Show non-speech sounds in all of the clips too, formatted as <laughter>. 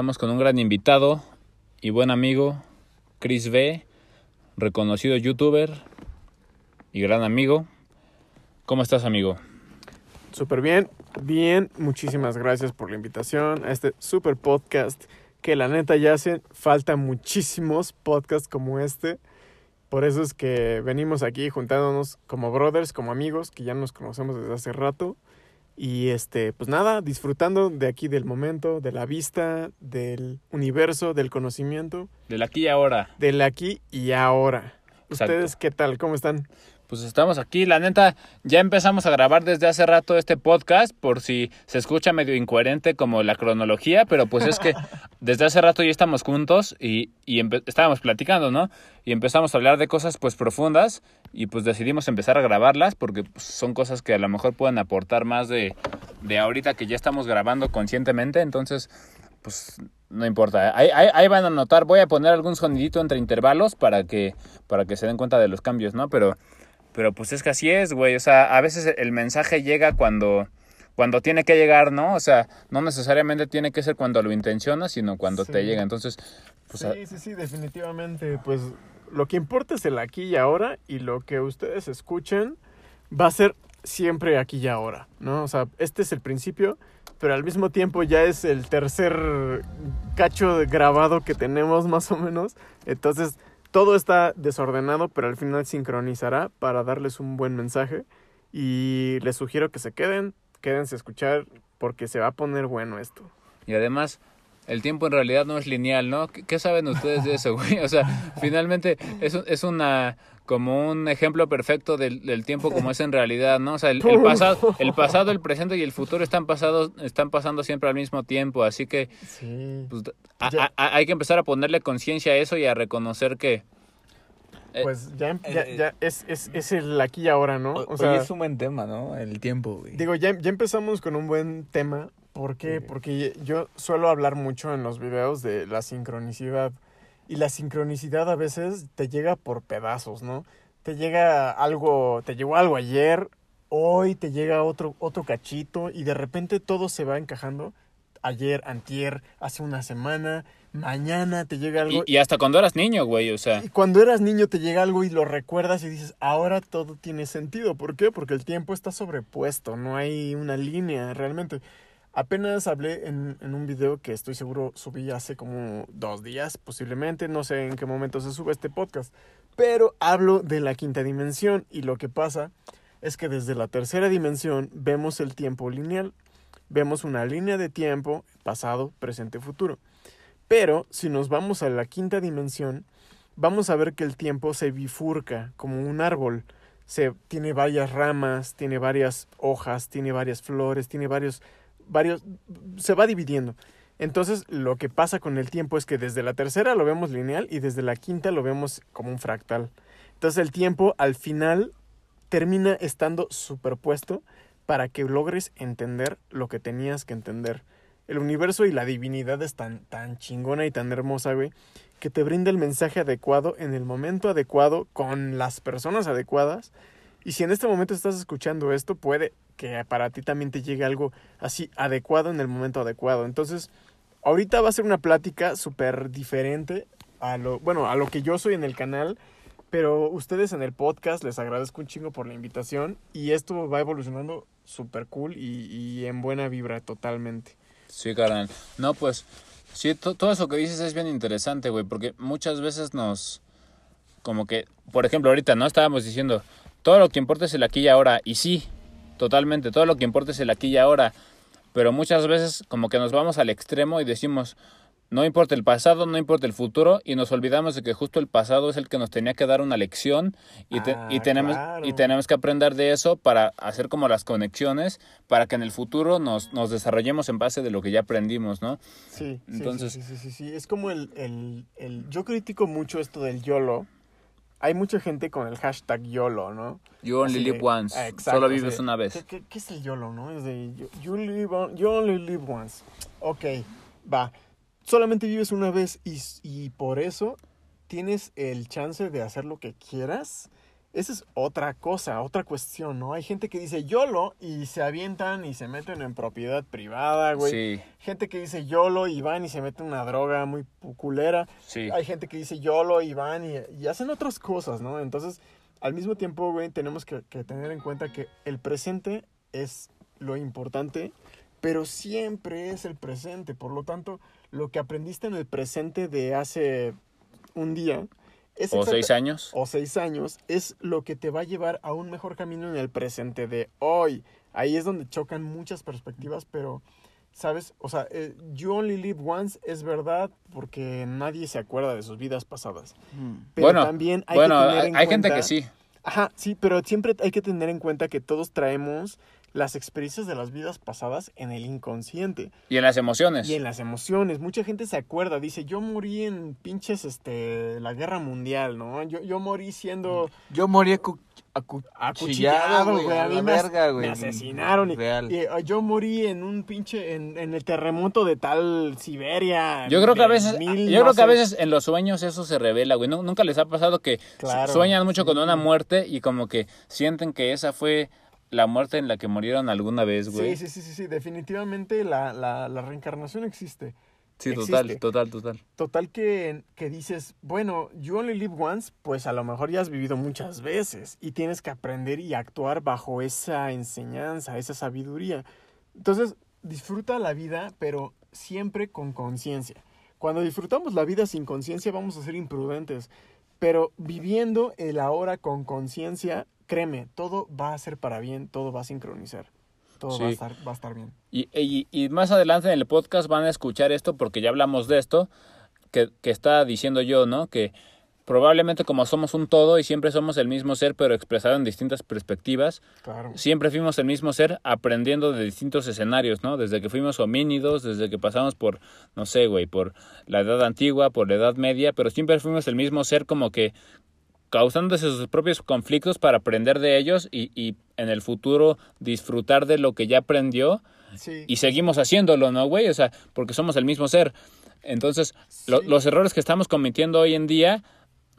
estamos con un gran invitado y buen amigo, Chris B, reconocido youtuber y gran amigo. ¿Cómo estás, amigo? Súper bien, bien. Muchísimas gracias por la invitación a este super podcast que la neta ya hacen falta muchísimos podcasts como este. Por eso es que venimos aquí juntándonos como brothers, como amigos, que ya nos conocemos desde hace rato. Y este, pues nada, disfrutando de aquí del momento, de la vista, del universo, del conocimiento. Del aquí y ahora. Del aquí y ahora. ¿Ustedes qué tal? ¿Cómo están? pues estamos aquí. La neta, ya empezamos a grabar desde hace rato este podcast, por si se escucha medio incoherente como la cronología, pero pues es que <laughs> desde hace rato ya estamos juntos y, y estábamos platicando, ¿no? Y empezamos a hablar de cosas pues profundas y pues decidimos empezar a grabarlas porque pues, son cosas que a lo mejor pueden aportar más de, de ahorita que ya estamos grabando conscientemente, entonces pues no importa. Ahí, ahí, ahí, van a notar, voy a poner algún sonidito entre intervalos para que, para que se den cuenta de los cambios, ¿no? Pero pero pues es que así es, güey. O sea, a veces el mensaje llega cuando, cuando tiene que llegar, ¿no? O sea, no necesariamente tiene que ser cuando lo intencionas, sino cuando te llega. Entonces, pues... Sí, sí, sí, definitivamente. Pues lo que importa es el aquí y ahora y lo que ustedes escuchen va a ser siempre aquí y ahora, ¿no? O sea, este es el principio, pero al mismo tiempo ya es el tercer cacho grabado que tenemos más o menos. Entonces todo está desordenado, pero al final sincronizará para darles un buen mensaje. Y les sugiero que se queden, quédense a escuchar porque se va a poner bueno esto. Y además, el tiempo en realidad no es lineal, ¿no? ¿Qué, saben ustedes de eso, <laughs> güey? O sea, finalmente es, es una como un ejemplo perfecto del, del, tiempo como es en realidad, ¿no? O sea, el, pasado, el pasado, el presente y el futuro están pasados, están pasando siempre al mismo tiempo, así que pues, hay que empezar a ponerle conciencia a eso y a reconocer que eh, pues ya, ya, ya es, es, es, el aquí y ahora, ¿no? O, sea, es un buen tema, ¿no? El tiempo, güey. Digo, ya, ya empezamos con un buen tema. ¿Por qué? Porque yo suelo hablar mucho en los videos de la sincronicidad y la sincronicidad a veces te llega por pedazos, ¿no? Te llega algo, te llegó algo ayer, hoy te llega otro, otro cachito y de repente todo se va encajando. Ayer, antier, hace una semana, mañana te llega algo. Y, hasta cuando eras niño, güey, o sea. Y cuando eras niño te llega algo y lo recuerdas y dices, ahora todo tiene sentido. ¿Por qué? Porque el tiempo está sobrepuesto, no hay una línea realmente. Apenas hablé en, un video que estoy seguro subí hace como dos días, posiblemente, no sé en qué momento se sube este podcast, pero hablo de la quinta dimensión y lo que pasa es que desde la tercera dimensión vemos el tiempo lineal, vemos una línea de tiempo pasado, presente, futuro. Pero si nos vamos a la quinta dimensión, vamos a ver que el tiempo se bifurca como un árbol. Se, tiene varias ramas, tiene varias hojas, tiene varias flores, tiene varios varios, se va dividiendo. Entonces, lo que pasa con el tiempo es que desde la tercera lo vemos lineal y desde la quinta lo vemos como un fractal. Entonces, el tiempo al final termina estando superpuesto para que logres entender lo que tenías que entender. El universo y la divinidad es tan, tan chingona y tan hermosa, güey, que te brinda el mensaje adecuado en el momento adecuado con las personas adecuadas. Y si en este momento estás escuchando esto, puede que para ti también te llegue algo así adecuado en el momento adecuado. Entonces, ahorita va a ser una plática súper diferente a lo, bueno, a lo que yo soy en el canal, pero ustedes en el podcast les agradezco un chingo por la invitación y esto va evolucionando súper cool y, y, en buena vibra totalmente. Sí, carnal. No, pues, sí, todo eso que dices es bien interesante, güey, porque muchas veces nos, como que, por ejemplo, ahorita, ¿no? Estábamos diciendo, todo lo que importa es el aquí y ahora, y sí, totalmente. Todo lo que importa es el aquí y ahora. Pero muchas veces como que nos vamos al extremo y decimos, no importa el pasado, no importa el futuro y nos olvidamos de que justo el pasado es el que nos tenía que dar una lección y, y, ah, tenemos, y tenemos que aprender de eso para hacer como las conexiones para que en el futuro nos, nos desarrollemos en base de lo que ya aprendimos, ¿no? Sí, Entonces, sí, sí, sí, sí, Es como el, el, el... Yo critico mucho esto del YOLO hay mucha gente con el hashtag YOLO, ¿no? You only live once. Solo vives una vez. ¿qué, es el YOLO, no? Es de you, only live once. Ok, va. Solamente vives una vez y, y por eso tienes el chance de hacer lo que quieras esa es otra cosa, otra cuestión, ¿no? Hay gente que dice YOLO y se avientan y se meten en propiedad privada, güey. Sí, Gente que dice YOLO y van y se meten en una droga muy culera. sí. Hay gente que dice YOLO y van y, y hacen otras cosas, ¿no? Entonces, al mismo tiempo, güey, tenemos que, que tener en cuenta que el presente es lo importante, pero siempre es el presente. Por lo tanto, lo que aprendiste en el presente de hace un día es O seis años. o seis años es lo que te va a llevar a un mejor camino en el presente de hoy. Ahí es donde chocan muchas perspectivas, pero, ¿sabes? O sea, eh, You Only Live Once es verdad porque nadie se acuerda de sus vidas pasadas. Pero bueno, también hay bueno, que tener hay, en hay gente que sí. Ajá, sí, pero siempre hay que tener en cuenta que todos traemos las experiencias de las vidas pasadas en el inconsciente Y en las emociones. y en las emociones. Mucha gente se acuerda, dice, yo morí en pinches, este, la guerra mundial, ¿no? Yo, yo morí siendo Yo morí acu- acuchillado, acuchillado, güey. A a mí la me, as- verga, güey. me asesinaron. Y, Real. y, eh, yo morí en un pinche, en, en el terremoto de tal Siberia. Yo creo que a veces, mil, yo no creo que a veces en los sueños eso se revela, güey. Nu- Nunca les ha pasado que Claro, sueñan mucho con una muerte y como que sienten que esa fue la muerte en la que murieron alguna vez, güey. Sí, sí, sí, sí, sí, definitivamente la, la, la reencarnación existe. Sí, total, total, total. Total que, que dices, bueno, you only live once, pues a lo mejor ya has vivido muchas veces y tienes que aprender y actuar bajo esa enseñanza, esa sabiduría. Entonces, disfruta la vida, pero siempre con conciencia. Cuando disfrutamos la vida sin conciencia vamos a ser imprudentes, pero viviendo el ahora con conciencia, créeme, todo va a ser para bien, todo va a sincronizar, todo va, a estar, va a estar bien. Y, y, y más adelante en el podcast van a escuchar esto porque ya hablamos de esto, que, que está diciendo yo, ¿no? Que probablemente como somos un todo y siempre somos el mismo ser, pero expresado en distintas perspectivas, Claro. siempre fuimos el mismo ser aprendiendo de distintos escenarios, ¿no? Desde que fuimos homínidos, desde que pasamos por, no sé, güey, por la edad antigua, por la edad media, pero siempre fuimos el mismo ser como que causándose sus propios conflictos para aprender de ellos y, y en el futuro disfrutar de lo que ya aprendió Sí. y seguimos haciéndolo, ¿no, güey? O sea, porque somos el mismo ser. Entonces, lo- los errores que estamos cometiendo hoy en día,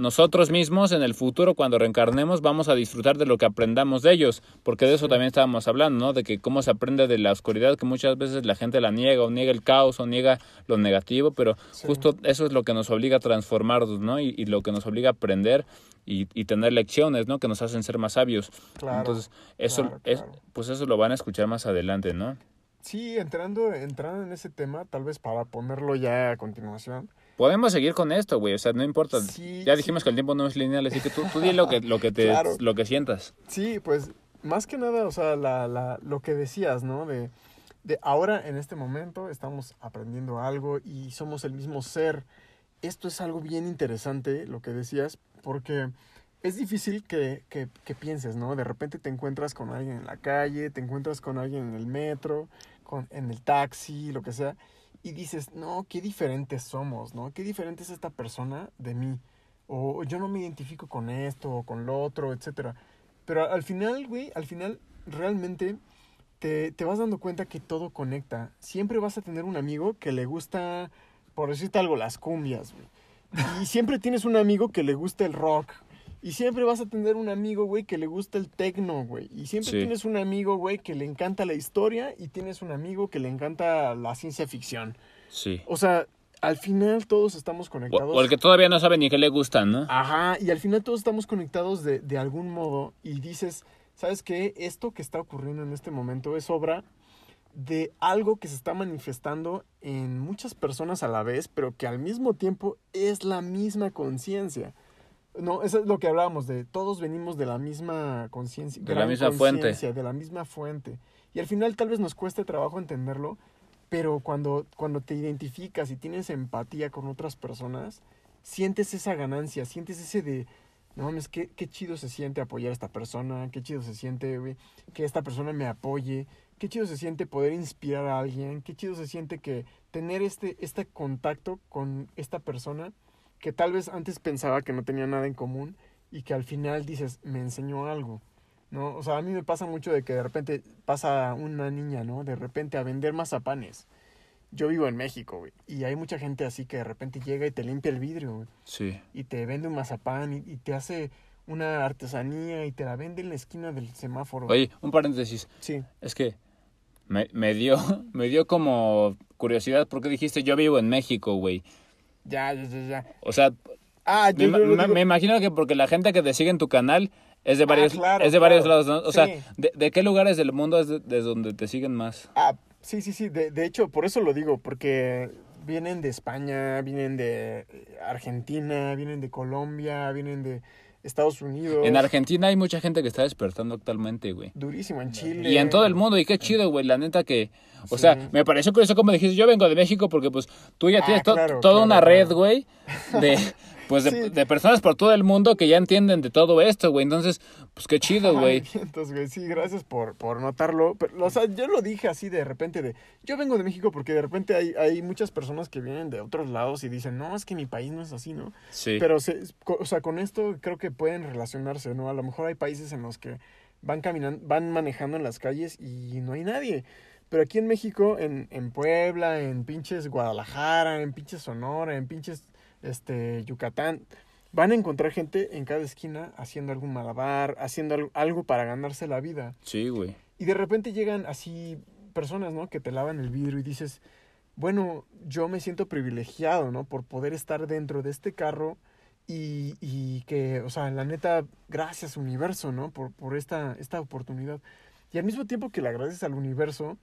nosotros mismos en el futuro, cuando reencarnemos, vamos a disfrutar de lo que aprendamos de ellos, porque de eso también estábamos hablando, ¿no? De que cómo se aprende de la oscuridad, que muchas veces la gente la niega, o niega el caos, o niega lo negativo, pero Sí. justo eso es lo que nos obliga a transformarnos, ¿no? Y, y lo que nos obliga a aprender y, y tener lecciones, ¿no? Que nos hacen ser más sabios. Claro, Entonces, eso, claro, es, pues eso lo van a escuchar más adelante, ¿no? Sí, entrando, entrando en ese tema, tal vez para ponerlo ya a continuación. Podemos seguir con esto, güey, o sea, no importa. Sí, ya dijimos que el tiempo no es lineal, así que tú, tú di <laughs> lo que, lo que te, Claro. lo que sientas. Sí, pues más que nada, o sea, la, la, lo que decías, ¿no? De, de ahora, en este momento, estamos aprendiendo algo y somos el mismo ser. Esto es algo bien interesante, lo que decías, porque es difícil que, que, que pienses, ¿no? De repente te encuentras con alguien en la calle, te encuentras con alguien en el metro, con, en el taxi, lo que sea, y dices, no, qué diferentes somos, ¿no? Qué diferente es esta persona de mí. O yo no me identifico con esto o con lo otro, etcétera. Pero al final, güey, al final realmente te, te vas dando cuenta que todo conecta. Siempre vas a tener un amigo que le gusta, por decirte algo, las cumbias, güey. Y siempre tienes un amigo que le gusta el rock. Y siempre vas a tener un amigo, güey, que le gusta el tecno, güey. Y siempre Sí. tienes un amigo, güey, que le encanta la historia y tienes un amigo que le encanta la ciencia ficción. Sí. O sea, al final todos estamos conectados. o el que todavía no sabe ni qué le gustan, ¿no? Ajá, y al final todos estamos conectados de, de algún modo y dices, ¿sabes qué? Esto que está ocurriendo en este momento es obra de algo que se está manifestando en muchas personas a la vez, pero que al mismo tiempo es la misma conciencia. No, eso es lo que hablábamos de todos venimos de la misma conciencia, De la misma fuente. de la misma fuente. Y al final tal vez nos cueste trabajo entenderlo, pero cuando, cuando te identificas y tienes empatía con otras personas, sientes esa ganancia, sientes ese de, no mames, qué, qué chido se siente apoyar a esta persona, qué chido se siente, güey, que esta persona me apoye, qué chido se siente poder inspirar a alguien, qué chido se siente que tener este, este contacto con esta persona que tal vez antes pensaba que no tenía nada en común y que al final dices, me enseñó algo. ¿no? O sea, a mí me pasa mucho de que de repente pasa una niña, ¿no? De repente a vender mazapanes. Yo vivo en México, güey, y hay mucha gente así que de repente llega y te limpia el vidrio, güey, Sí. y te vende un mazapán y, y te hace una artesanía y te la vende en la esquina del semáforo. Oye, un paréntesis. Sí. Es que me, me dio <laughs> me dio como curiosidad porque dijiste yo vivo en México, güey. Ya, ya, ya, ya. O sea, Ah, me, yo, yo imagino que porque la gente que te sigue en tu canal es de Ah, varios claro, es de varios lados, ¿no? O sea. ¿de, de qué lugares del mundo es de, de donde te siguen más? Ah, sí, sí, sí. De, de hecho, por eso lo digo, porque vienen de España, vienen de Argentina, vienen de Colombia, vienen de Estados Unidos. En Argentina hay mucha gente que está despertando actualmente, güey. Durísimo, en Chile. Y en todo el mundo, y qué chido, güey, la neta que... O Sí. sea, me pareció curioso como dijiste, yo vengo de México porque pues tú ya Ah, tienes to- claro, toda claro, una claro. red, güey, de... <laughs> Pues de, Sí. de personas por todo el mundo que ya entienden de todo esto, güey. Entonces, pues qué chido, güey. Güey. Sí, gracias por, por notarlo. Pero, o sea, yo lo dije así de repente de... Yo vengo de México porque de repente hay, hay muchas personas que vienen de otros lados y dicen, no, es que mi país no es así, ¿no? Sí. Pero, se, o sea, con esto creo que pueden relacionarse, ¿no? A lo mejor hay países en los que van caminando, van manejando en las calles y no hay nadie. Pero aquí en México, en, en Puebla, en pinches Guadalajara, en pinches Sonora, en pinches este, Yucatán, van a encontrar gente en cada esquina haciendo algún malabar, haciendo al- algo para ganarse la vida. Sí, güey. Y de repente llegan así personas, ¿no? Que te lavan el vidrio y dices, bueno, yo me siento privilegiado, ¿no? Por poder estar dentro de este carro y, y que, o sea, la neta, gracias universo, ¿no? Por, por esta, esta oportunidad. Y al mismo tiempo que le agradeces al universo,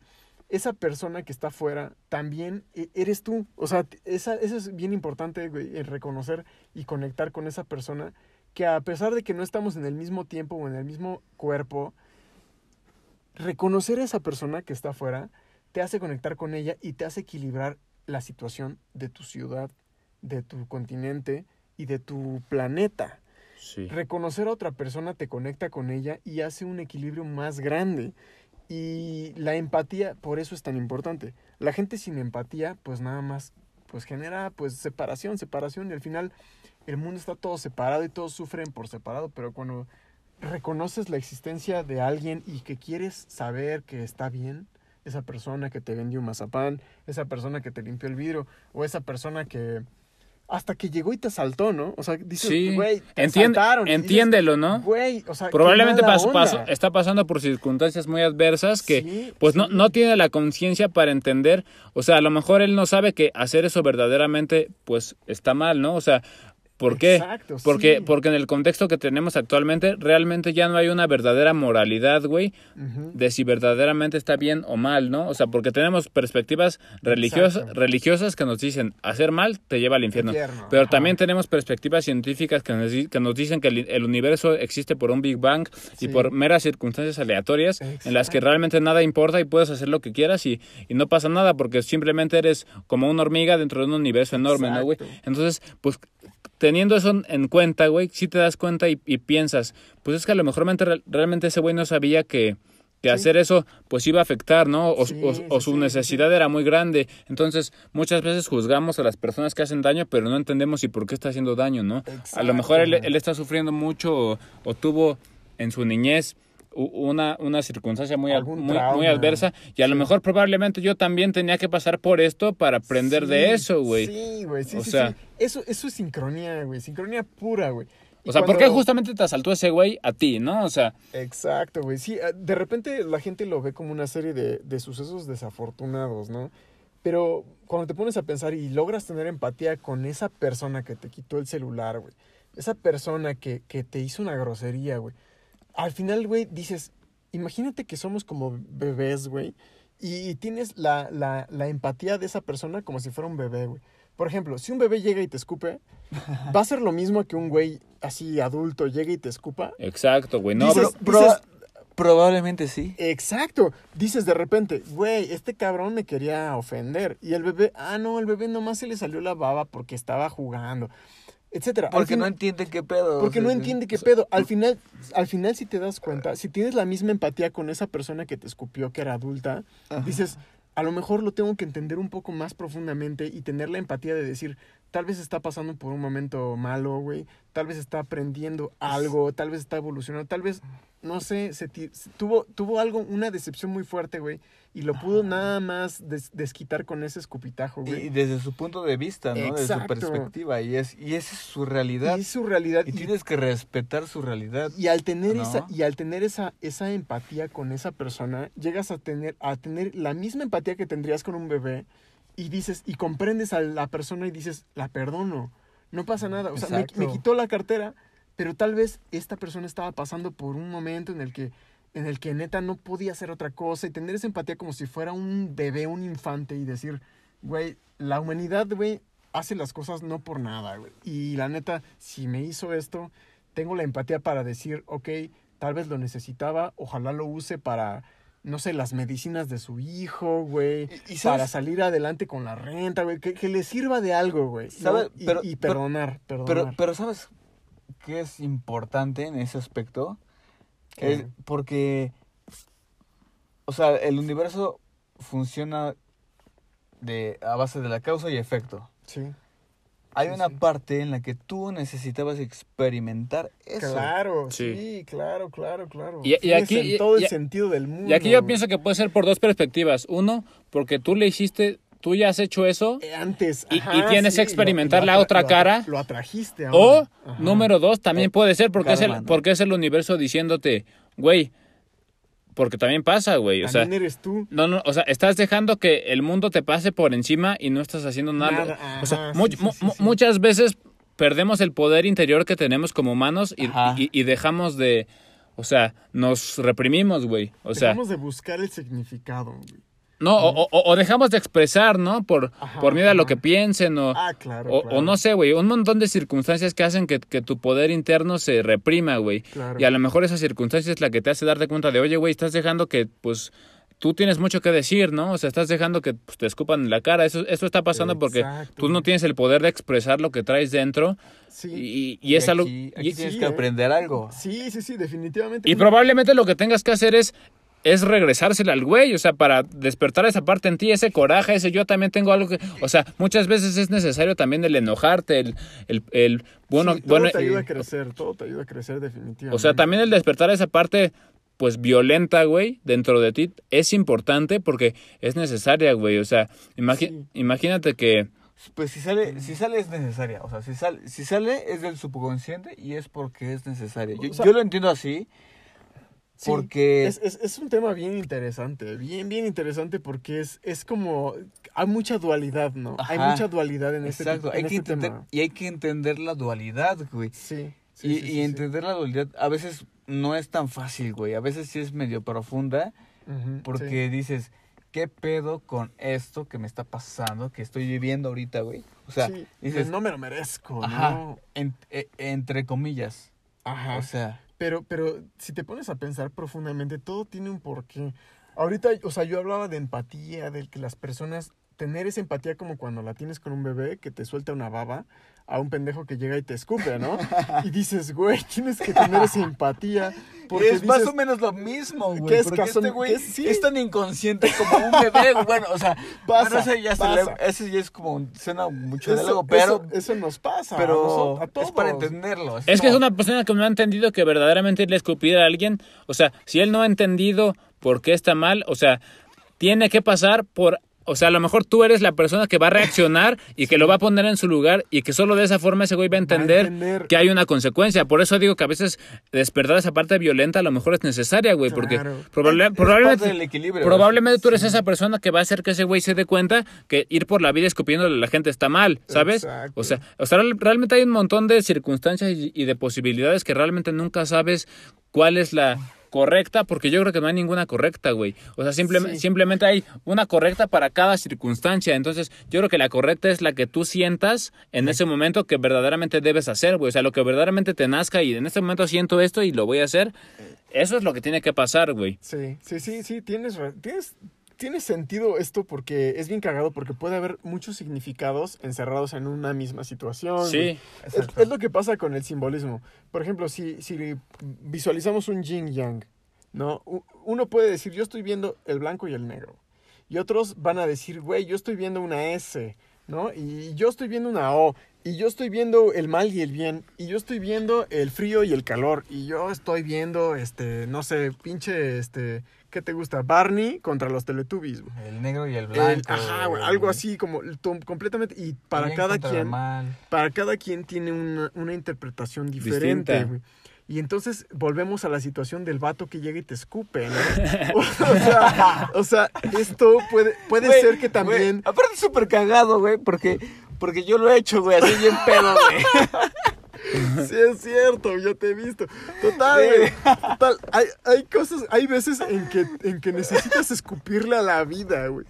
esa persona que está afuera también e- eres tú. O sea, esa, eso es bien importante, güey, reconocer y conectar con esa persona que a pesar de que no estamos en el mismo tiempo o en el mismo cuerpo, reconocer a esa persona que está afuera te hace conectar con ella y te hace equilibrar la situación de tu ciudad, de tu continente y de tu planeta. Sí. Reconocer a otra persona te conecta con ella y hace un equilibrio más grande. Y la empatía, por eso es tan importante. La gente sin empatía, pues nada más, pues genera pues separación, separación y al final el mundo está todo separado y todos sufren por separado, pero cuando reconoces la existencia de alguien y que quieres saber que está bien, esa persona que te vendió un mazapán, esa persona que te limpió el vidrio o esa persona que hasta que llegó y te asaltó, ¿no? O sea, dices, Sí. güey, te Entiende- asaltaron", y dices, entiéndelo, ¿no? Güey, o sea, Probablemente pasó- onda. está pasando por circunstancias muy adversas que Sí, pues no, no tiene la conciencia para entender, o sea, a lo mejor él no sabe que hacer eso verdaderamente pues está mal, ¿no? O sea, ¿por qué? Exacto, Porque, sí. porque en el contexto que tenemos actualmente realmente ya no hay una verdadera moralidad, güey, de si verdaderamente está bien o mal, ¿no? O sea, porque tenemos perspectivas religiosas, que nos dicen hacer mal te lleva al infierno. Infierno, Pero ajá. también tenemos perspectivas científicas que nos, di- que nos dicen que el, el universo existe por un Big Bang y por meras circunstancias aleatorias en las que realmente nada importa y puedes hacer lo que quieras y, y no pasa nada porque simplemente eres como una hormiga dentro de un universo enorme, ¿no, güey? Entonces, pues teniendo eso en cuenta, güey, si te das cuenta y, y piensas, pues es que a lo mejor realmente, ese güey no sabía que, que Sí. hacer eso pues iba a afectar, ¿no? O, Sí, o- sí, o su sí, necesidad era muy grande. Entonces, muchas veces juzgamos a las personas que hacen daño, pero no entendemos y por qué está haciendo daño, ¿no? A lo mejor él, él está sufriendo mucho o, o tuvo en su niñez una, una circunstancia muy, muy, adversa y a lo mejor probablemente yo también tenía que pasar por esto para aprender de eso, güey. Sí, güey, sí, O sí, sea- sí. Eso, eso es sincronía, güey, sincronía pura, güey. O sea, ¿por qué justamente te asaltó ese güey a ti, no? O sea, Exacto, güey. Sí, eh, de repente la gente lo ve como una serie de, de sucesos desafortunados, ¿no? Pero cuando te pones a pensar y logras tener empatía con esa persona que te quitó el celular, güey. Esa persona que, que te hizo una grosería, güey. Al final, güey, dices, imagínate que somos como bebés, güey. Y, y tienes la, la, la empatía de esa persona como si fuera un bebé, güey. Por ejemplo, si un bebé llega y te escupe, <laughs> va a ser lo mismo que un güey así adulto llegue y te escupa. exacto, güey. No, Dices- bro, probablemente sí. Exacto. Dices de repente, güey, este cabrón me quería ofender. Y el bebé, ah, no, el bebé nomás se le salió la baba porque estaba jugando, etcétera. Porque fin- no entiende qué pedo. porque o no entiende qué pedo. Al final, al final, si te das cuenta, si tienes la misma empatía con esa persona que te escupió, que era adulta, Ajá. dices, a lo mejor lo tengo que entender un poco más profundamente y tener la empatía de decir, tal vez está pasando por un momento malo, güey. Tal vez está aprendiendo algo, tal vez está evolucionando, tal vez, no sé, se- tuvo, tuvo algo, una decepción muy fuerte, güey. Y lo pudo nada más des- desquitar con ese escupitajo, Y güey. desde su punto de vista, ¿no? De su Exacto. perspectiva. Y, es, y esa es su realidad. Y es su realidad. Y y- tienes que respetar su realidad. Y al tener ¿No? esa y al tener esa esa empatía con esa persona, llegas a tener a tener la misma empatía que tendrías con un bebé y dices y comprendes a la persona y dices, "La perdono. No pasa nada." O sea, me, Exacto. me quitó la cartera, pero tal vez esta persona estaba pasando por un momento en el que en el que neta no podía hacer otra cosa y tener esa empatía como si fuera un bebé, un infante y decir, güey, la humanidad, güey, hace las cosas no por nada, güey. Y la neta, si me hizo esto, tengo la empatía para decir, ok, tal vez lo necesitaba, ojalá lo use para, no sé, las medicinas de su hijo, güey, Y- y para salir adelante con la renta, güey, que, que le sirva de algo, güey. ¿no? ¿Sabes? Y, perdonar, perdonar. Pero, pero ¿sabes qué es importante en ese aspecto? Es porque, o sea, el universo funciona de, a base de la causa y efecto. sí. Hay Sí, una sí. parte en la que tú necesitabas experimentar eso. Claro, Sí. sí. claro, claro, claro. Y- aquí- y- todo el y- sentido del mundo. Y aquí yo pienso que puede ser por dos perspectivas. Uno, porque tú le hiciste, tú ya has hecho eso. Eh, antes. Y- ajá, y tienes que sí, experimentar lo- la lo otra lo cara. Lo atrajiste O, ahora. Ajá. número dos, también O puede ser porque, es el, porque es el universo diciéndote, güey, porque también pasa, güey. O sea, También eres tú. no, no, o sea, estás dejando que el mundo te pase por encima y no estás haciendo nada. Nada, o sea, sí, sí, mu- sí, mu- sí. muchas veces perdemos el poder interior que tenemos como humanos y- y dejamos de, o sea, nos reprimimos, güey. O sea, Dejamos de buscar el significado. güey. No, o, o- o dejamos de expresar, ¿no? Por, Ajá, por miedo a lo que piensen o... Ah, claro. O, claro, o no sé, güey, un montón de circunstancias que hacen que, que tu poder interno se reprima, güey. Claro. Y a lo mejor esa circunstancia es la que te hace darte cuenta de, oye, güey, estás dejando que, pues, tú tienes mucho que decir, ¿no? O sea, estás dejando que pues, te escupan en la cara. Eso, eso está pasando porque tú no tienes el poder de expresar lo que traes dentro. Sí. Y, y es algo... aquí, aquí y- tienes sí, que ¿eh? aprender algo. Sí, sí, sí, definitivamente. y probablemente lo que tengas que hacer es es regresársela al güey, o sea, para despertar esa parte en ti, ese coraje, ese yo también tengo algo que, o sea, muchas veces es necesario también el enojarte, el, el, el bueno, Sí, todo bueno, te ayuda a crecer, todo te ayuda a crecer definitivamente. o sea, también el despertar esa parte, pues violenta, güey, dentro de ti, es importante porque es necesaria, güey, o sea, Sí. imagínate que, Pues si sale, si sale es necesaria. O sea, si sale, si sale es del subconsciente y es porque es necesaria. Yo, O sea- yo lo entiendo así Sí, porque... Es, es, es un tema bien interesante, bien, bien interesante porque es, es como, hay mucha dualidad, ¿no? Hay mucha dualidad en este, Exacto, en hay que este tema. y hay que entender la dualidad, güey. Sí, sí, y sí, y entender la dualidad a veces no es tan fácil, güey. A veces sí es medio profunda porque dices, ¿qué pedo con esto que me está pasando, que estoy viviendo ahorita, güey? O sea, sí, dices, no me lo merezco, ajá, ¿no? en- e- entre comillas. Ajá. O sea, Pero, pero si te pones a pensar profundamente, todo tiene un porqué. Ahorita, o sea, yo hablaba de empatía, de que las personas, tener esa empatía como cuando la tienes con un bebé que te suelta una baba a un pendejo que llega y te escupe, ¿no? <laughs> Y dices, güey, tienes que tener esa empatía. Porque es más o menos lo mismo, güey. ¿qué es porque caso- este güey es- sí? es tan inconsciente como un bebé. <laughs> Bueno, o sea, Pasa, pero ese ya, se pasa. le- ese ya es como, un- suena mucho de eso, algo, pero, eso, eso nos pasa. pero a todos. es para entenderlo. es que es una persona que no ha entendido que verdaderamente le escupir a alguien, o sea, si él no ha entendido por qué está mal, o sea, tiene que pasar por... O sea, a lo mejor tú eres la persona que va a reaccionar <laughs> y que lo va a poner en su lugar y que solo de esa forma ese güey va a entender, entender. que hay una consecuencia. Por eso digo que a veces despertar esa parte violenta a lo mejor es necesaria, güey, porque Claro. probable- Es- es probablemente, probablemente tú eres esa persona que va a hacer que ese güey se dé cuenta que ir por la vida escupiéndole a la gente está mal, ¿sabes? Exacto. O sea, o sea, real- realmente hay un montón de circunstancias y, y de posibilidades que realmente nunca sabes cuál es la correcta, porque yo creo que no hay ninguna correcta, güey. O sea, simple- Sí. simplemente hay una correcta para cada circunstancia. Entonces, yo creo que la correcta es la que tú sientas en ese momento que verdaderamente debes hacer, güey. O sea, lo que verdaderamente te nazca y en este momento siento esto y lo voy a hacer. Eso es lo que tiene que pasar, güey. Sí, sí, sí, sí, tienes, tienes, tiene sentido esto porque es bien cagado porque puede haber muchos significados encerrados en una misma situación. Sí, Es, lo que pasa con el simbolismo. Por ejemplo, si, si visualizamos un yin yang, ¿no? Uno puede decir, yo estoy viendo el blanco y el negro. Y otros van a decir, güey, yo estoy viendo una S, ¿no? Y yo estoy viendo una O, y yo estoy viendo el mal y el bien, y yo estoy viendo el frío y el calor, y yo estoy viendo, este, no sé, pinche, este, ¿qué te gusta? Barney contra los Teletubbies, güey. El negro y el El- blanco. ajá, güey, algo así como completamente y para Bien cada quien mal. para cada quien tiene una, una interpretación diferente, Distinta. güey. Y entonces volvemos a la situación del vato que llega y te escupe, ¿no? <laughs> o, sea, o sea, esto puede, puede ser que también... güey, aparte es súper cagado, güey, porque, porque yo lo he hecho, güey, así bien pedo, güey. <laughs> <laughs> Sí, es cierto, yo te he visto. Total, güey. Total, hay, hay cosas, hay veces en que, en que necesitas escupirle a la vida, güey.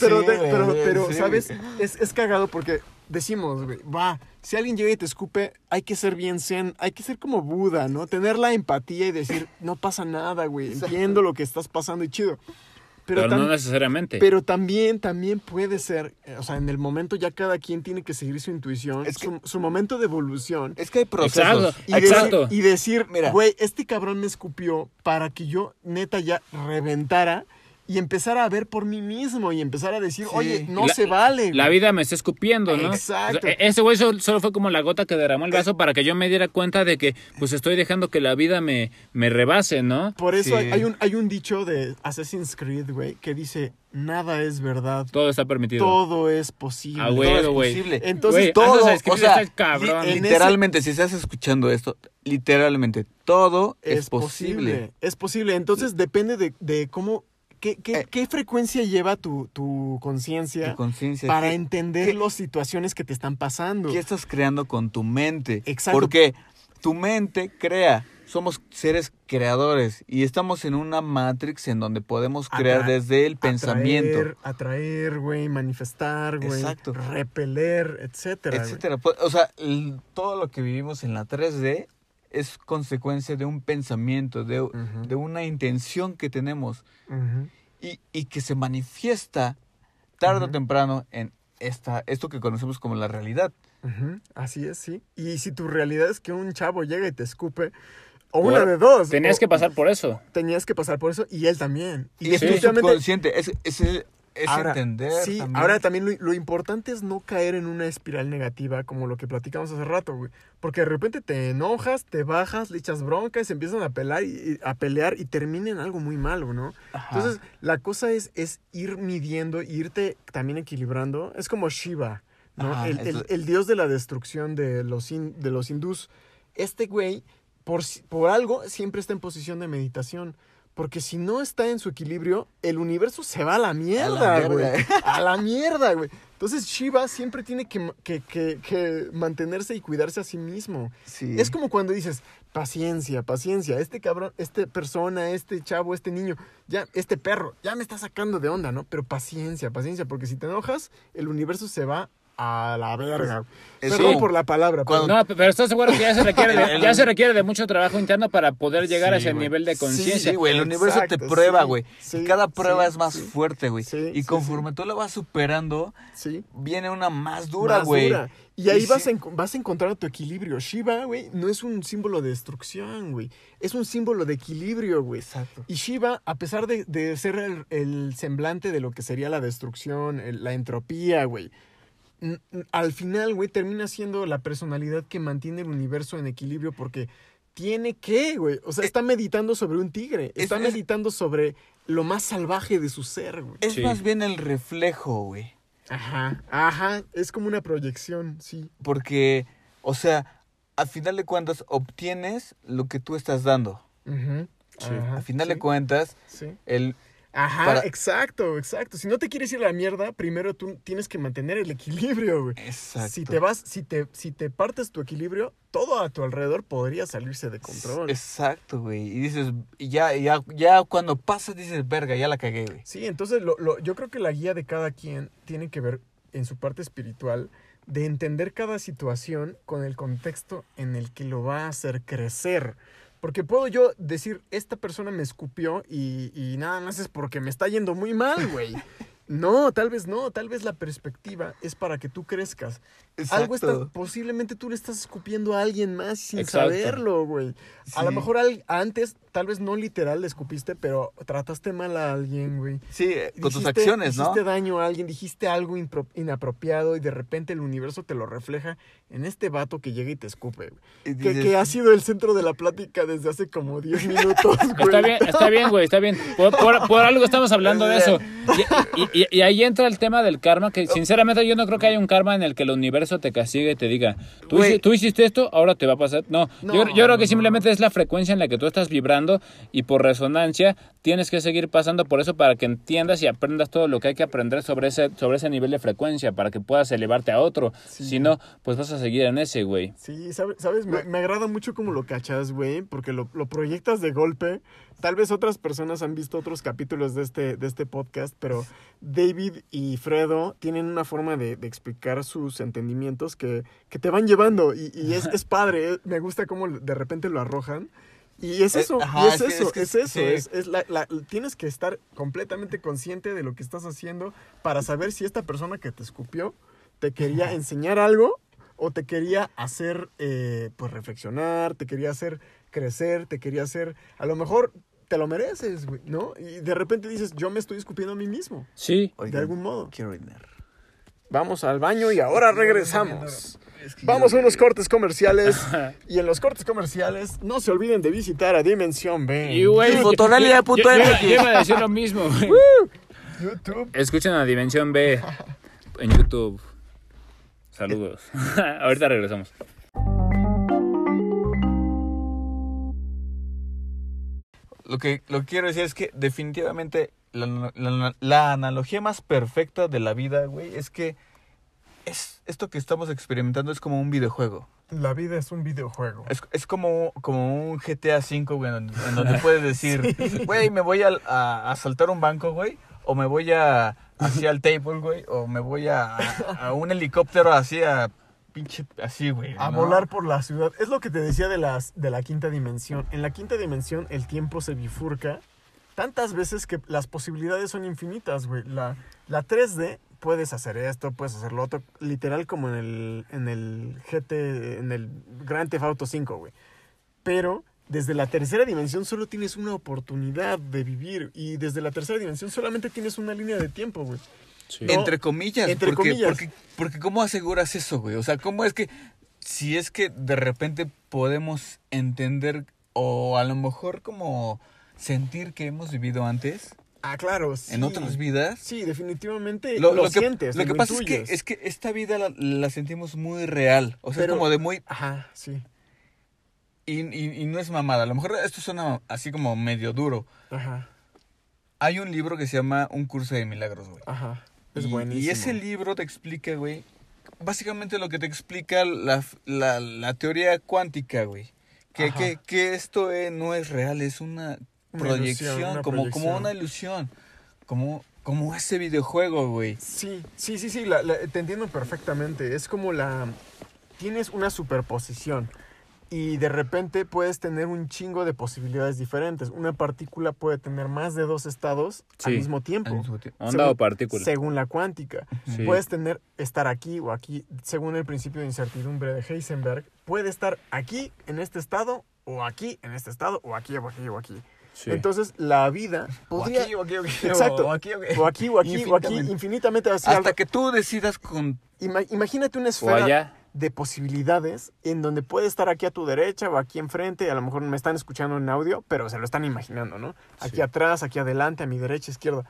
Pero, Sí, de- güey, pero, pero sí. ¿sabes? Es, es cagado porque decimos, güey, va, si alguien llega y te escupe, hay que ser bien zen, hay que ser como Buda, ¿no? Tener la empatía y decir, no pasa nada, güey, entiendo lo que estás pasando y chido. Pero, no necesariamente. pero también, también puede ser, eh, o sea, en el momento ya cada quien tiene que seguir su intuición, Es que- su, su momento de evolución. Es que hay procesos. Exacto. Y, Exacto. decir, y decir, Mira. güey, este cabrón me escupió para que yo neta ya reventara y empezar a ver por mí mismo y empezar a decir, Sí. oye, no La- se vale. La güey". vida me está escupiendo, ¿no? Exacto. O sea, e- ese güey solo, solo fue como la gota que derramó el vaso para que yo me diera cuenta de que pues estoy dejando que la vida me, me rebase, ¿no? Por eso Sí. hay, hay un, hay un dicho de Assassin's Creed, güey, que dice, nada es verdad, Todo está permitido. todo es posible. Ah, Todo güey, es güey. posible. Entonces, Güey, todo, o sea, cabrón. li- en literalmente, si estás escuchando esto, literalmente, todo es, es posible. posible. Es posible. Entonces depende de, de cómo, qué, qué, Eh. qué frecuencia lleva tu, tu conciencia para ¿Qué- entender las situaciones que te están pasando. ¿Qué estás creando con tu mente? Exacto. Porque tu mente crea. Somos seres creadores y estamos en una matrix en donde podemos crear Atra- desde el pensamiento, Atraer, güey, manifestar, güey. Repeler, etcétera. etcétera. O sea, todo lo que vivimos en la 3D es consecuencia de un pensamiento, de, de una intención que tenemos y, y que se manifiesta tarde o temprano en esta, esto que conocemos como la realidad. Así es, sí. Y si tu realidad es que un chavo llega y te escupe, o una de dos. Tenías o- que pasar por eso. Tenías que pasar por eso y él también. Y es tu definitivamente- subconsciente, es, es, es Ahora, entender. Sí, también. ahora también lo, lo importante es no caer en una espiral negativa como lo que platicamos hace rato, güey. Porque de repente te enojas, te bajas, le echas bronca y se empiezan a pelear y, a pelear y termina en algo muy malo, ¿no? Ajá. Entonces, la cosa es, es ir midiendo, irte también equilibrando. Es como Shiva, ¿no? Ajá, el, el- dios de la destrucción de los, de los hindús. Este güey, por, por algo, siempre está en posición de meditación. Porque si no está en su equilibrio, el universo se va a la mierda, güey. <laughs> A la mierda, güey. Entonces Shiva siempre tiene que, que- que- que mantenerse y cuidarse a sí mismo. Sí. Es como cuando dices, paciencia, paciencia, este cabrón, este persona, este chavo, este niño, ya, este perro, ya me está sacando de onda, ¿no? Pero paciencia, paciencia, porque si te enojas, el universo se va a la verga. Es Perdón como por la palabra, cuando- pero- No, pero estás seguro que ya se requiere de, <laughs> El- ya se requiere de mucho trabajo interno para poder llegar a Sí, ese güey. nivel de conciencia. Sí, güey, el universo te prueba, sí, güey. sí, y cada prueba sí, es más sí. fuerte, güey. Sí, y sí, conforme tú la vas superando, sí. viene una más dura, más güey. dura. Y ahí vas, a, vas a encontrar tu equilibrio. Shiva, güey, no es un símbolo de destrucción, güey. Es un símbolo de equilibrio, güey. Exacto. Y Shiva, a pesar de, de ser el, el semblante de lo que sería la destrucción, el- la entropía, güey, al final, güey, termina siendo la personalidad que mantiene el universo en equilibrio porque tiene que, güey. O sea, está meditando sobre un tigre. es- Está es- meditando sobre lo más salvaje de su ser, güey. Es Sí. más bien el reflejo, güey. Ajá, ajá. Es como una proyección, sí. Porque, o sea, al final de cuentas obtienes lo que tú estás dando. Ujú. Sí. Ajá, Al final sí, de cuentas, Sí. el Ajá, Para- exacto, exacto. Si no te quieres ir a la mierda, primero tú tienes que mantener el equilibrio, güey. Exacto. Si te vas, si te, si te partes tu equilibrio, todo a tu alrededor podría salirse de control. Exacto, güey. Y dices, y ya, ya, ya cuando pasas dices, verga, ya la cagué, güey. Sí, entonces lo, lo- yo creo que la guía de cada quien tiene que ver en su parte espiritual de entender cada situación con el contexto en el que lo va a hacer crecer. Porque puedo yo decir, esta persona me escupió y, y nada más es porque me está yendo muy mal, güey. <laughs> No, tal vez no, tal vez la perspectiva es para que tú crezcas. Algo está, Exacto. posiblemente tú le estás escupiendo a alguien más sin Exacto. saberlo, güey. A lo mejor al- antes, tal vez no literal le escupiste, pero trataste mal a alguien, güey. Sí, eh, con tus acciones, ¿no? Hiciste daño a alguien, dijiste algo impro- inapropiado y de repente el universo te lo refleja en este vato que llega y te escupe, güey. Y Que, ha sido el centro de la plática desde hace como 10 <laughs> minutos, güey. Está bien, está bien, güey, está bien. Por, por- por algo estamos hablando de eso. Y, y- y- y ahí entra el tema del karma, que sinceramente yo no creo que haya un karma en el que el universo te castigue y te diga, tú, Güey. hici- tú hiciste esto, ahora te va a pasar. No, No, yo, yo creo que simplemente es la frecuencia en la que tú estás vibrando y por resonancia tienes que seguir pasando por eso para que entiendas y aprendas todo lo que hay que aprender sobre ese, sobre ese nivel de frecuencia, para que puedas elevarte a otro. Si no, pues vas a seguir en ese, güey. Sí, sabe- ¿sabes? Me, me agrada mucho cómo lo cachas, güey, porque lo, lo proyectas de golpe. Tal vez otras personas han visto otros capítulos de este, de este podcast, pero David y Fredo tienen una forma de, de explicar sus entendimientos que, que te van llevando y, y es, es padre. eh. Me gusta cómo de repente lo arrojan. Y es Eh, eso, ajá, y es, es que- eso, es que es eso. sí. Es, es la, la- tienes que estar completamente consciente de lo que estás haciendo para saber si esta persona que te escupió te quería enseñar algo o te quería hacer, eh, pues, reflexionar, te quería hacer crecer, te quería hacer, a lo mejor te lo mereces, güey, ¿no? Y de repente dices, yo me estoy escupiendo a mí mismo, Sí. de algún modo. Quiero orinar. Vamos al baño y ahora regresamos. Es que Vamos a unos cortes comerciales <laughs> y en los cortes comerciales no se olviden de visitar a Dimensión B. Y, güey, Y yo- yo- yo- iba a decir lo mismo, <laughs> güey. YouTube. Escuchen a Dimensión B en YouTube. Saludos. <laughs> Ahorita regresamos. Lo que, lo que quiero decir es que definitivamente la, la- la analogía más perfecta de la vida, güey, es que es, esto que estamos experimentando es como un videojuego. La vida es un videojuego. Es, es como, como un GTA V, güey, en, en donde <laughs> puedes decir, güey, me voy a, a asaltar un banco, güey, o me voy a hacia el table, güey, o me voy a, a un helicóptero hacia pinche así, güey. A ¿no? volar por la ciudad. Es lo que te decía de, las, de la quinta dimensión. En la quinta dimensión el tiempo se bifurca tantas veces que las posibilidades son infinitas, güey. La, la 3D, puedes hacer esto, puedes hacer lo otro. Literal como en el, en el GT, en el Grand Theft Auto 5, güey. Pero desde la tercera dimensión solo tienes una oportunidad de vivir. Y desde la tercera dimensión solamente tienes una línea de tiempo, güey. Sí. Entre comillas, entre porque, comillas. Porque, porque ¿cómo aseguras eso, güey? O sea, ¿cómo es que si es que de repente podemos entender o a lo mejor como sentir que hemos vivido antes Ah, claro. sí. en otras vidas? Sí, definitivamente Lo, lo, lo que, sientes. lo que pasa es que, es que esta vida la, la sentimos muy real. O sea, Pero- es como de muy... Ajá, sí. Y, y, y no es mamada. A lo mejor esto suena así como medio duro. Ajá, Hay un libro que se llama Un curso de milagros, güey. ajá. Es y, buenísimo. Y ese libro te explica, güey, básicamente lo que te explica la, la, la teoría cuántica, güey. Que, que, que esto eh, no es real, es una, Una proyección, ilusión, una como, como una ilusión. Como, como ese videojuego, güey. Sí, sí, sí, sí, la- la- te entiendo perfectamente. Es como la... Tienes una superposición y de repente puedes tener un chingo de posibilidades diferentes. Una partícula puede tener más de dos estados al Sí, mismo tiempo. Al mismo tiempo. Onda según- o partícula. Según la cuántica. Sí. Puedes tener, estar aquí o aquí, según el principio de incertidumbre de Heisenberg, puede estar aquí en este estado, o aquí en este estado, o aquí, o aquí, o aquí. Sí. Entonces, la vida O podría... aquí, o aquí, o aquí, Exacto. o aquí, o aquí. O aquí, o aquí, o aquí, Infinitamente. así. Hasta algo- que tú decidas con... Ima- imagínate una o esfera allá. De posibilidades en donde puede estar aquí a tu derecha o aquí enfrente. A lo mejor me están escuchando en audio, pero se lo están imaginando, ¿no? Aquí Sí. atrás, aquí adelante, a mi derecha, izquierda.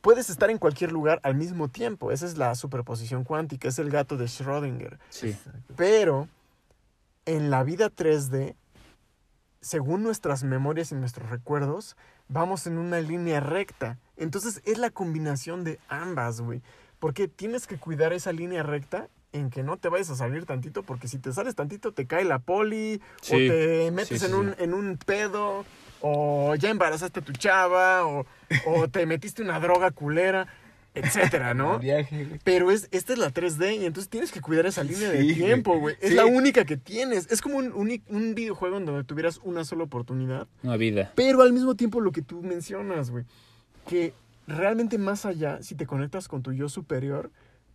Puedes estar en cualquier lugar al mismo tiempo. Esa es la superposición cuántica, es el gato de Schrödinger. Sí. Pero en la vida 3D, según nuestras memorias y nuestros recuerdos, vamos en una línea recta. Entonces es la combinación de ambas, güey. Porque tienes que cuidar esa línea recta en que no te vayas a salir tantito, porque si te sales tantito te cae la poli, o te metes Sí, sí, en, un, en un pedo, o ya embarazaste a tu chava, o, o te metiste una droga culera, etcétera, ¿no? Viaje. Pero es, esta es la 3D y entonces tienes que cuidar esa línea Sí, de tiempo, güey. Es Sí. la única que tienes. Es como un, un videojuego en donde tuvieras una sola oportunidad. Una vida. Pero al mismo tiempo lo que tú mencionas, güey. Que realmente más allá, si te conectas con tu yo superior,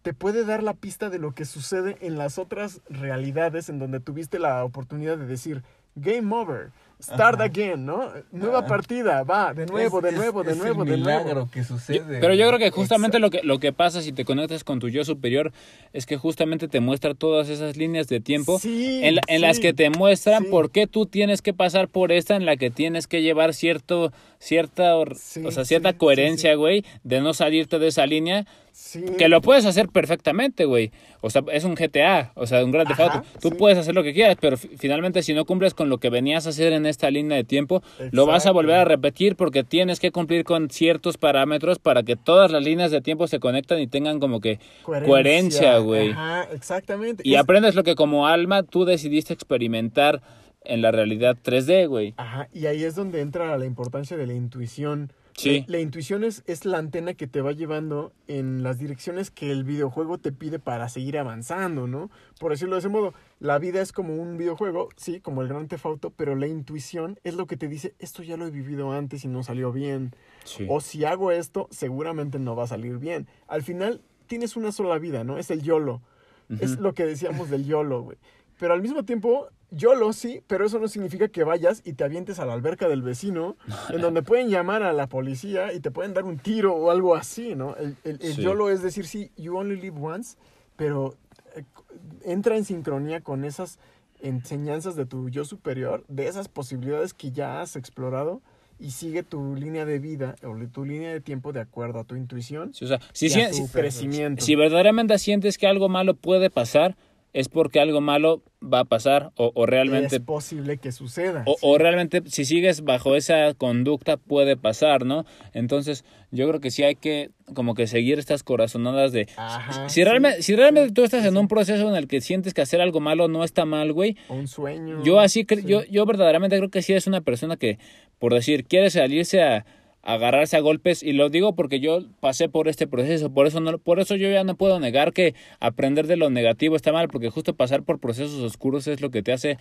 te puede dar la pista de lo que sucede en las otras realidades en donde tuviste la oportunidad de decir, game over, start again, ¿no? Nueva partida, va, de nuevo, de Es- nuevo, de es nuevo, el de milagro nuevo. que sucede. Pero yo creo que justamente lo que, lo que pasa si te conectas con tu yo superior es que justamente te muestra todas esas líneas de tiempo Sí, en, la- en las que te muestran sí. por qué tú tienes que pasar por esta en la que tienes que llevar cierto cierta Sí, o sea cierta sí, coherencia sí. güey de no salirte de esa línea que lo puedes hacer perfectamente güey o sea es un GTA o sea un gran Ajá, Auto tú puedes hacer lo que quieras pero fi- finalmente si no cumples con lo que venías a hacer en esta línea de tiempo lo vas a volver a repetir porque tienes que cumplir con ciertos parámetros para que todas las líneas de tiempo se conectan y tengan como que coherencia, güey. Ajá, exactamente. Y Es- aprendes lo que como alma tú decidiste experimentar en la realidad 3D, güey. Ajá, y ahí es donde entra la importancia de la intuición. Sí. La, la intuición es, es la antena que te va llevando en las direcciones que el videojuego te pide para seguir avanzando, ¿no? Por decirlo de ese modo, la vida es como un videojuego, sí, como el Gran Theft Auto, pero la intuición es lo que te dice, esto ya lo he vivido antes y no salió bien. Sí. O si hago esto, seguramente no va a salir bien. Al final, tienes una sola vida, ¿no? Es el YOLO. Es lo que decíamos del YOLO, güey. Pero al mismo tiempo, YOLO sí, pero eso no significa que vayas y te avientes a la alberca del vecino, <laughs> en donde pueden llamar a la policía y te pueden dar un tiro o algo así, ¿no? El, el- el Sí. YOLO es decir, sí, you only live once, pero eh, entra en sincronía con esas enseñanzas de tu yo superior, de esas posibilidades que ya has explorado y sigue tu línea de vida o tu línea de tiempo de acuerdo a tu intuición Sí, o sea, si, y a si- tu crecimiento. si verdaderamente sientes que algo malo puede pasar, es porque algo malo va a pasar o, o realmente es posible que suceda. O, sí. o realmente si sigues bajo esa conducta puede pasar, ¿no? Entonces yo creo que sí hay que como que seguir estas corazonadas de... Ajá, si, sí, realmente, si realmente sí, tú estás en un proceso en el que sientes que hacer algo malo no está mal, güey. O un sueño. Yo así, yo, yo verdaderamente creo que sí es una persona que, por decir, quiere salirse a agarrarse a golpes y lo digo porque yo pasé por este proceso, por eso no, por eso yo ya no puedo negar que aprender de lo negativo está mal, porque justo pasar por procesos oscuros es lo que te hace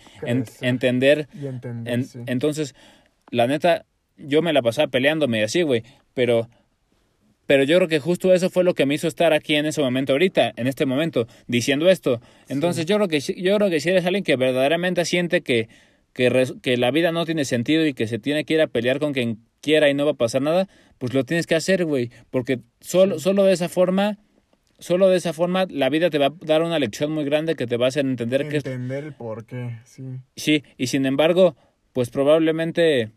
entender Y entender, en- sí. Entonces, la neta, yo me la pasaba peleándome y así, güey. Pero, pero yo creo que justo eso fue lo que me hizo estar aquí en ese momento ahorita, en este momento, diciendo esto. Entonces, yo creo que yo creo que si eres alguien que verdaderamente siente que, que, que la vida no tiene sentido y que se tiene que ir a pelear con quien quiera y no va a pasar nada, pues lo tienes que hacer, güey. Porque solo, solo de esa forma, solo de esa forma, la vida te va a dar una lección muy grande que te va a hacer entender que es entender el por qué, sí. Sí, y sin embargo, pues probablemente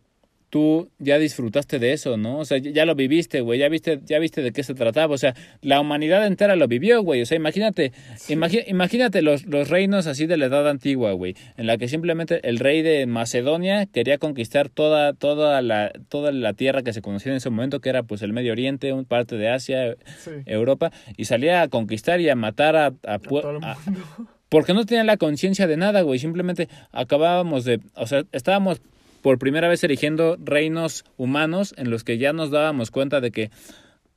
tú ya disfrutaste de eso, ¿no? O sea, ya lo viviste, güey, ya viste, ya viste de qué se trataba, o sea, la humanidad entera lo vivió, güey, o sea, imagínate, imagi- imagínate los, los reinos así de la edad antigua, güey, en la que simplemente el rey de Macedonia quería conquistar toda, toda la, toda la tierra que se conocía en ese momento, que era pues el Medio Oriente, un parte de Asia, Sí. Europa, y salía a conquistar y a matar a, a, A pue- todo el a- mundo. porque no tenían la conciencia de nada, güey. Simplemente acabábamos de. O sea, estábamos por primera vez erigiendo reinos humanos en los que ya nos dábamos cuenta de que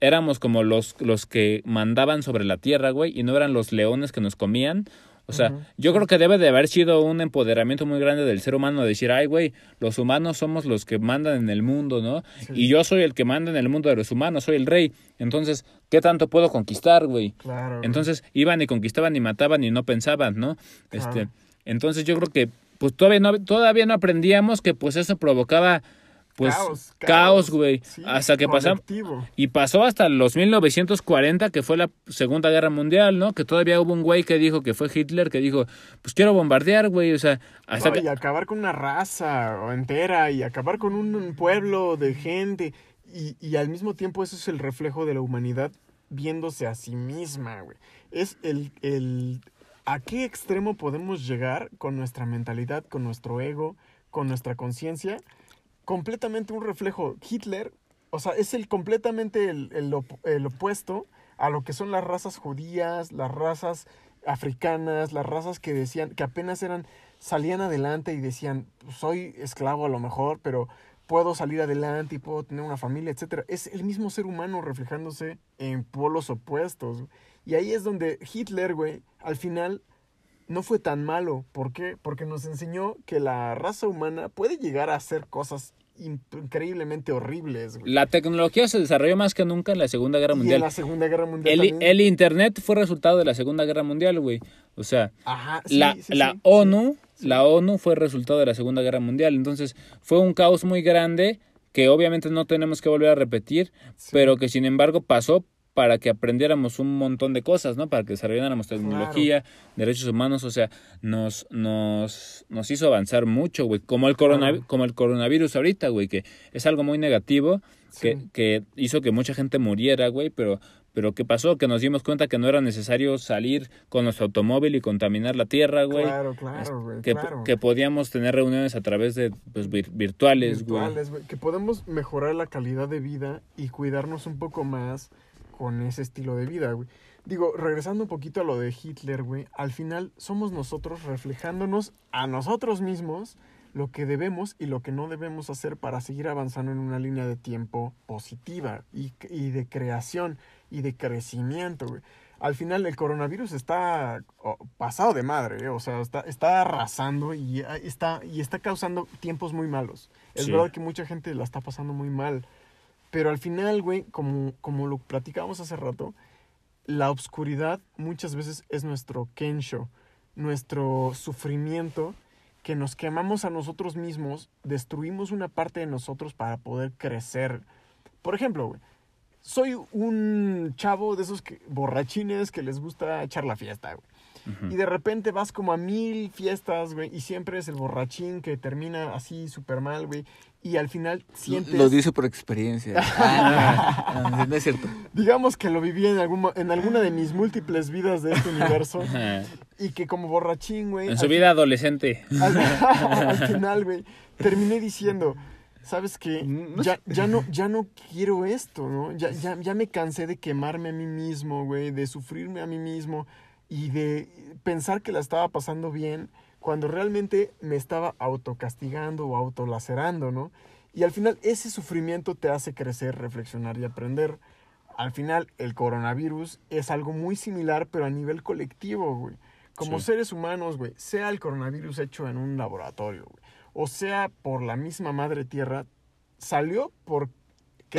éramos como los, los que mandaban sobre la tierra, güey, y no eran los leones que nos comían. O sea, yo creo que debe de haber sido un empoderamiento muy grande del ser humano de decir, ay, güey, los humanos somos los que mandan en el mundo, ¿no? Sí. Y yo soy el que manda en el mundo de los humanos, soy el rey. Entonces, ¿qué tanto puedo conquistar, güey? Claro. Entonces iban y conquistaban y mataban y no pensaban, ¿no? Claro. Este, entonces yo creo que pues todavía no todavía no aprendíamos que pues eso provocaba pues Caos, güey, Sí, hasta que pasamos y pasó hasta los 1940 que fue la Segunda Guerra Mundial, ¿no? Que todavía hubo un güey que dijo que fue Hitler que dijo, pues quiero bombardear, güey, o sea, hasta No, que Y acabar con una raza entera y acabar con un pueblo de gente. Y, y al mismo tiempo eso es el reflejo de la humanidad viéndose a sí misma, güey. Es el, el... ¿A qué extremo podemos llegar con nuestra mentalidad, con nuestro ego, con nuestra conciencia? Completamente un reflejo. Hitler, o sea, es el completamente el, el op- el opuesto a lo que son las razas judías, las razas africanas, las razas que decían, que apenas eran, salían adelante y decían, soy esclavo a lo mejor, pero puedo salir adelante y puedo tener una familia, etcétera. Es el mismo ser humano reflejándose en polos opuestos. Y ahí es donde Hitler, güey, al final no fue tan malo. ¿Por qué? Porque nos enseñó que la raza humana puede llegar a hacer cosas increíblemente horribles, güey. La tecnología se desarrolló más que nunca en la Segunda Guerra Y en Mundial. la Segunda Guerra Mundial El, Internet fue resultado de la Segunda Guerra Mundial, güey. O sea, Ajá, sí, la, sí, la sí, ONU, la ONU fue resultado de la Segunda Guerra Mundial. Entonces, fue un caos muy grande que obviamente no tenemos que volver a repetir, pero que sin embargo pasó para que aprendiéramos un montón de cosas, ¿no? Para que desarrolláramos tecnología, derechos humanos, o sea, nos, nos, nos hizo avanzar mucho, güey. Como el, coronavi- Claro. como el coronavirus ahorita, güey, que es algo muy negativo, que, Sí. que hizo que mucha gente muriera, güey, pero, pero ¿qué pasó? Que nos dimos cuenta que no era necesario salir con nuestro automóvil y contaminar la tierra, güey. Claro, claro, güey, Que, claro. que podíamos tener reuniones a través de pues, vir- virtuales, güey. virtuales, güey. Que podemos mejorar la calidad de vida y cuidarnos un poco más con ese estilo de vida, güey. Digo, regresando un poquito a lo de Hitler, güey, al final somos nosotros reflejándonos a nosotros mismos lo que debemos y lo que no debemos hacer para seguir avanzando en una línea de tiempo positiva y, y de creación y de crecimiento, güey. Al final el coronavirus está oh, pasado de madre, ¿eh? o sea, está, está arrasando y ah, está, y está causando tiempos muy malos. Es Sí. verdad que mucha gente la está pasando muy mal. Pero al final, güey, como, como lo platicábamos hace rato, la obscuridad muchas veces es nuestro kensho, nuestro sufrimiento, que nos quemamos a nosotros mismos, destruimos una parte de nosotros para poder crecer. Por ejemplo, güey, soy un chavo de esos que, borrachines que les gusta echar la fiesta, güey. Y de repente vas como a mil fiestas, güey, y siempre es el borrachín que termina así súper mal, güey. Y al final sientes... Lo dice por experiencia. <laughs> Ah, no, no, no es cierto. Digamos que lo viví en, algún, en alguna de mis múltiples vidas de este universo. <laughs> Y que como borrachín, güey... En al su vida adolescente. Al, <laughs> al final, güey, terminé diciendo, ¿sabes qué? Ya, ya, no, ya no quiero esto, ¿no? Ya, ya, ya me cansé de quemarme a mí mismo, güey, de sufrirme a mí mismo y de pensar que la estaba pasando bien cuando realmente me estaba autocastigando o autolacerando, ¿no? Y al final ese sufrimiento te hace crecer, reflexionar y aprender. Al final el coronavirus es algo muy similar, pero a nivel colectivo, güey. Como Sí. seres humanos, güey, sea el coronavirus hecho en un laboratorio, güey, o sea por la misma madre tierra, salió porque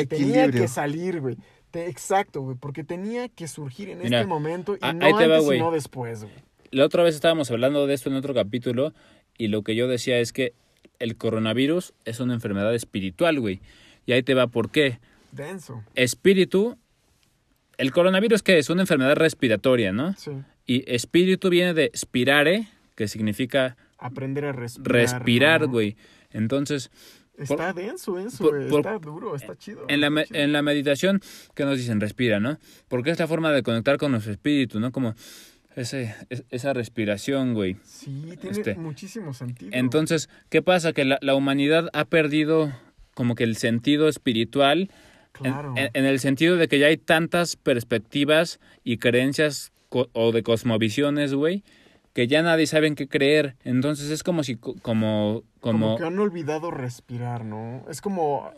tenía Equilibrio. que salir, güey. Exacto, güey, porque tenía que surgir en Mira, este momento y no va, antes y no después, güey. La otra vez estábamos hablando de esto en otro capítulo y lo que yo decía es que el coronavirus es una enfermedad espiritual, güey. Y ahí te va por qué. Denso, Espíritu, el coronavirus que es una enfermedad respiratoria, ¿no? sí. Y espíritu viene de spirare, que significa Aprender a respirar. respirar, ¿no? güey. Entonces, Está denso eso, por- güey. por- está duro, está chido. en la, me- chido. en la meditación, que nos dicen? Respira, ¿no? Porque es la forma de conectar con nuestro espíritu, ¿no? Como ese, es- esa respiración, güey. Sí, tiene este, muchísimo sentido. Entonces, ¿qué pasa? Que la, la humanidad ha perdido como que el sentido espiritual claro. en, en el sentido de que ya hay tantas perspectivas y creencias o de cosmovisiones, güey, que ya nadie sabe en qué creer. Entonces es como si, co- como, como, como, que han olvidado respirar, ¿no? Es como,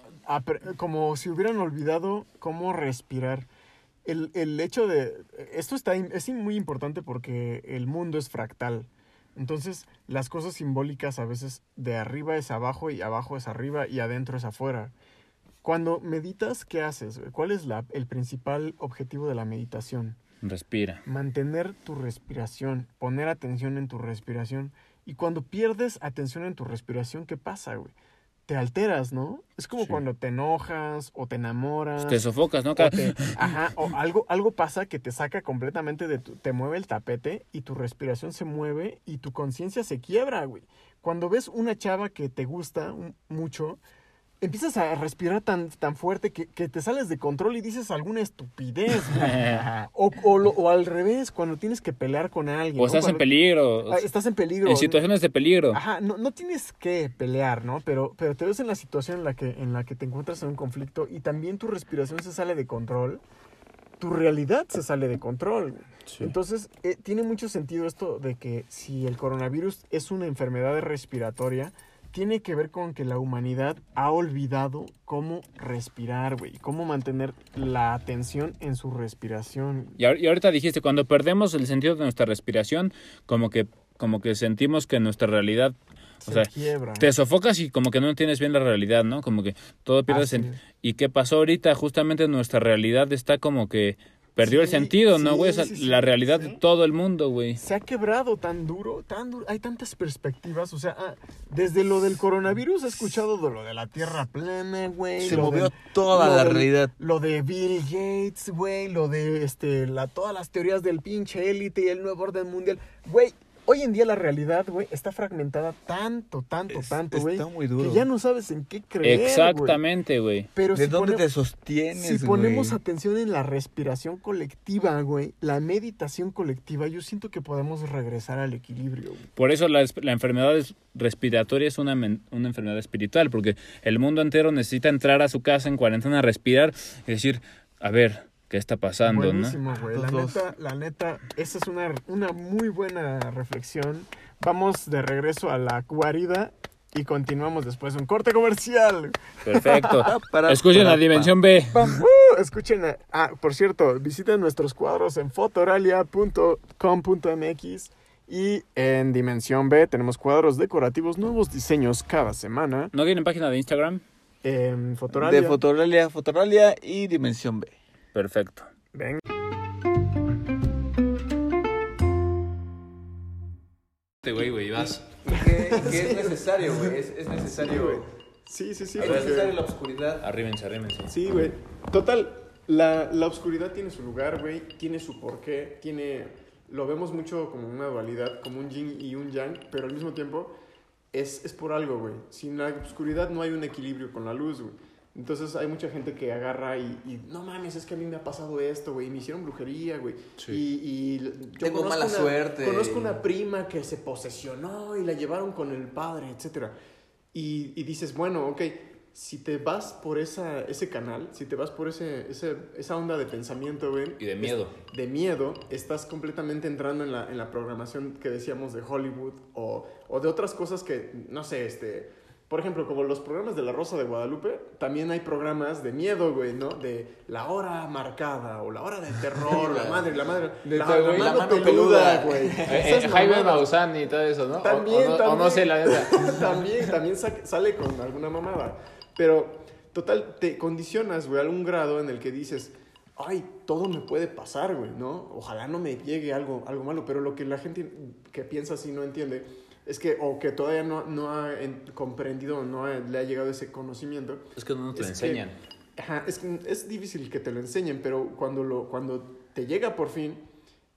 como si hubieran olvidado cómo respirar. El, el hecho de... Esto está, es muy importante porque el mundo es fractal. Entonces, las cosas simbólicas a veces de arriba es abajo y abajo es arriba y adentro es afuera. Cuando meditas, ¿qué haces? ¿Cuál es la, el principal objetivo de la meditación? respira. mantener tu respiración, poner atención en tu respiración. Y cuando pierdes atención en tu respiración, ¿qué pasa, güey? Te alteras, ¿no? Es como Sí. cuando te enojas o te enamoras. Te sofocas, ¿no? o te- <laughs> ajá, o algo, algo pasa que te saca completamente de tu, te mueve el tapete y tu respiración se mueve y tu conciencia se quiebra, güey. Cuando ves una chava que te gusta mucho, empiezas a respirar tan, tan fuerte que, que te sales de control y dices alguna estupidez. <laughs> O, o, lo- o al revés, cuando tienes que pelear con alguien. o ¿no? estás en peligro. Ah, Estás en peligro. En situaciones de peligro. Ajá, no, no tienes que pelear, ¿no? Pero, pero te ves en la situación en la, que, en la que te encuentras en un conflicto y también tu respiración se sale de control. Tu realidad se sale de control. Sí. Entonces, eh, tiene mucho sentido esto de que si el coronavirus es una enfermedad respiratoria, tiene que ver con que la humanidad ha olvidado cómo respirar, güey, cómo mantener la atención en su respiración. Y, ahor- y ahorita dijiste, cuando perdemos el sentido de nuestra respiración, como que, como que sentimos que nuestra realidad O Se sea, quiebra. te sofocas y como que no entiendes bien la realidad, ¿no? Como que todo pierde Así sentido. ¿Y qué pasó ahorita? Justamente nuestra realidad está como que perdió el Sí, sentido, ¿no, sí, güey? O sea, sí, sí, la realidad sí. de todo el mundo, güey. se ha quebrado tan duro, tan duro. Hay tantas perspectivas. O sea, ah, desde lo del coronavirus he escuchado de lo de la tierra plana, güey. Se lo movió toda la realidad. Lo de Bill Gates, güey. Lo de este, la, todas las teorías del pinche élite y el nuevo orden mundial. Güey, hoy en día la realidad, güey, está fragmentada tanto, tanto, Es- tanto, güey. está muy duro. Que ya no sabes en qué creer. güey. Exactamente, güey. Pero ¿De si dónde te sostienes, si ponemos atención en la respiración colectiva, güey, la meditación colectiva, yo siento que podemos regresar al equilibrio, güey. Por eso la, enfermedad es- respiratoria es una, men- una enfermedad espiritual, porque el mundo entero necesita entrar a su casa en cuarentena, respirar y decir, a ver, ¿qué está pasando, no? Buenísimo, güey. La Todos. neta, la neta, esa es una, una muy buena reflexión. Vamos de regreso a la guarida y continuamos después de un corte comercial. Perfecto. <laughs> Para- Escuchen para- la dimensión B. Uh, escuchen, a- ah, por cierto, visiten nuestros cuadros en fotoralia.com.mx y en Dimensión B tenemos cuadros decorativos, nuevos diseños cada semana. ¿No tienen página de Instagram? En Fotoralia. De Fotoralia, Fotoralia y Dimensión B. Perfecto. Ven. Güey, güey, vas. Que, es necesario, güey. Es, es necesario. Sí, sí, sí. Es porque- necesario la oscuridad. Arrímense, arrímense. Sí, güey. Total, la, la oscuridad tiene su lugar, güey. Tiene su porqué. Tiene. Lo vemos mucho como una dualidad, como un yin y un yang, pero al mismo tiempo es, es por algo, güey. Sin la oscuridad no hay un equilibrio con la luz, güey. Entonces hay mucha gente que agarra y, y, no mames, es que a mí me ha pasado esto, güey. Me hicieron brujería, güey. Sí. Y, y yo Tengo conozco mala una- suerte. Conozco una prima que se posesionó y la llevaron con el padre, etcétera. Y, y dices, bueno, ok, si te vas por esa, ese canal, si te vas por ese, ese- esa onda de pensamiento, güey. Y de miedo. es- De miedo, estás completamente entrando en la, en la programación que decíamos de Hollywood o, o de otras cosas que, no sé, este... Por ejemplo, como los programas de La Rosa de Guadalupe, también hay programas de miedo, güey, ¿no? De la hora marcada o la hora del terror, la madre, la madre, <laughs> De la, todo, la la mano mano peluda, peluda. güey. Eh, Esas Jaime. Maussan y todo eso, ¿no? O- También, o, no, también. o no sé, la neta. <laughs> también, también sa- sale con alguna mamada. Pero, total, te condicionas, güey, a un grado en el que dices, ay, todo me puede pasar, güey, ¿no? Ojalá no me llegue algo, algo malo. Pero lo que la gente que piensa así no entiende es que, o que todavía no, no ha en- comprendido, no ha- le ha llegado ese conocimiento, Es que no te Es enseñan. que- Ajá, es, es difícil que te lo enseñen, pero cuando, lo, cuando te llega por fin,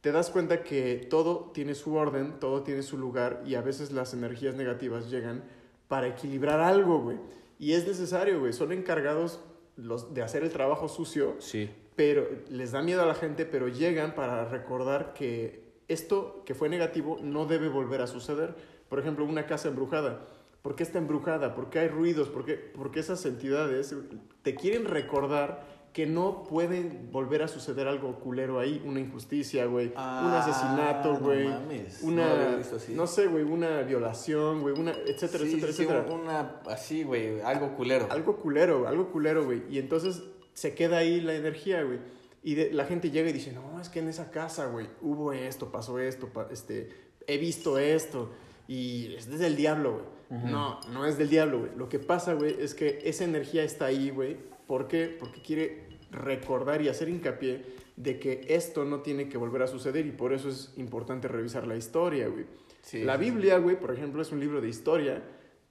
te das cuenta que todo tiene su orden, todo tiene su lugar y a veces las energías negativas llegan para equilibrar algo, güey. Y es necesario, güey. Son encargados los, de hacer el trabajo sucio, Sí. pero les da miedo a la gente, pero llegan para recordar que esto que fue negativo no debe volver a suceder. Por ejemplo, una casa embrujada. ¿Por qué está embrujada? ¿Por qué hay ruidos? ¿Por qué? Porque esas entidades te quieren recordar que no pueden volver a suceder algo culero ahí, una injusticia, güey, un Ah, asesinato, no güey, no una, así. no sé, güey, una violación, güey, una, etcétera, Sí, etcétera, sí, etcétera. una así, güey, algo culero. Algo culero, algo culero, güey. Y entonces se queda ahí la energía, güey. Y de- la gente llega y dice, no, es que en esa casa, güey, hubo esto, pasó esto, pa- este, he visto esto. Y es desde el diablo, güey. No, no es del diablo, güey. Lo que pasa, güey, es que esa energía está ahí, güey. ¿Por qué? Porque quiere recordar y hacer hincapié de que esto no tiene que volver a suceder y por eso es importante revisar la historia, güey. Sí, la. Biblia, güey, por ejemplo, es un libro de historia,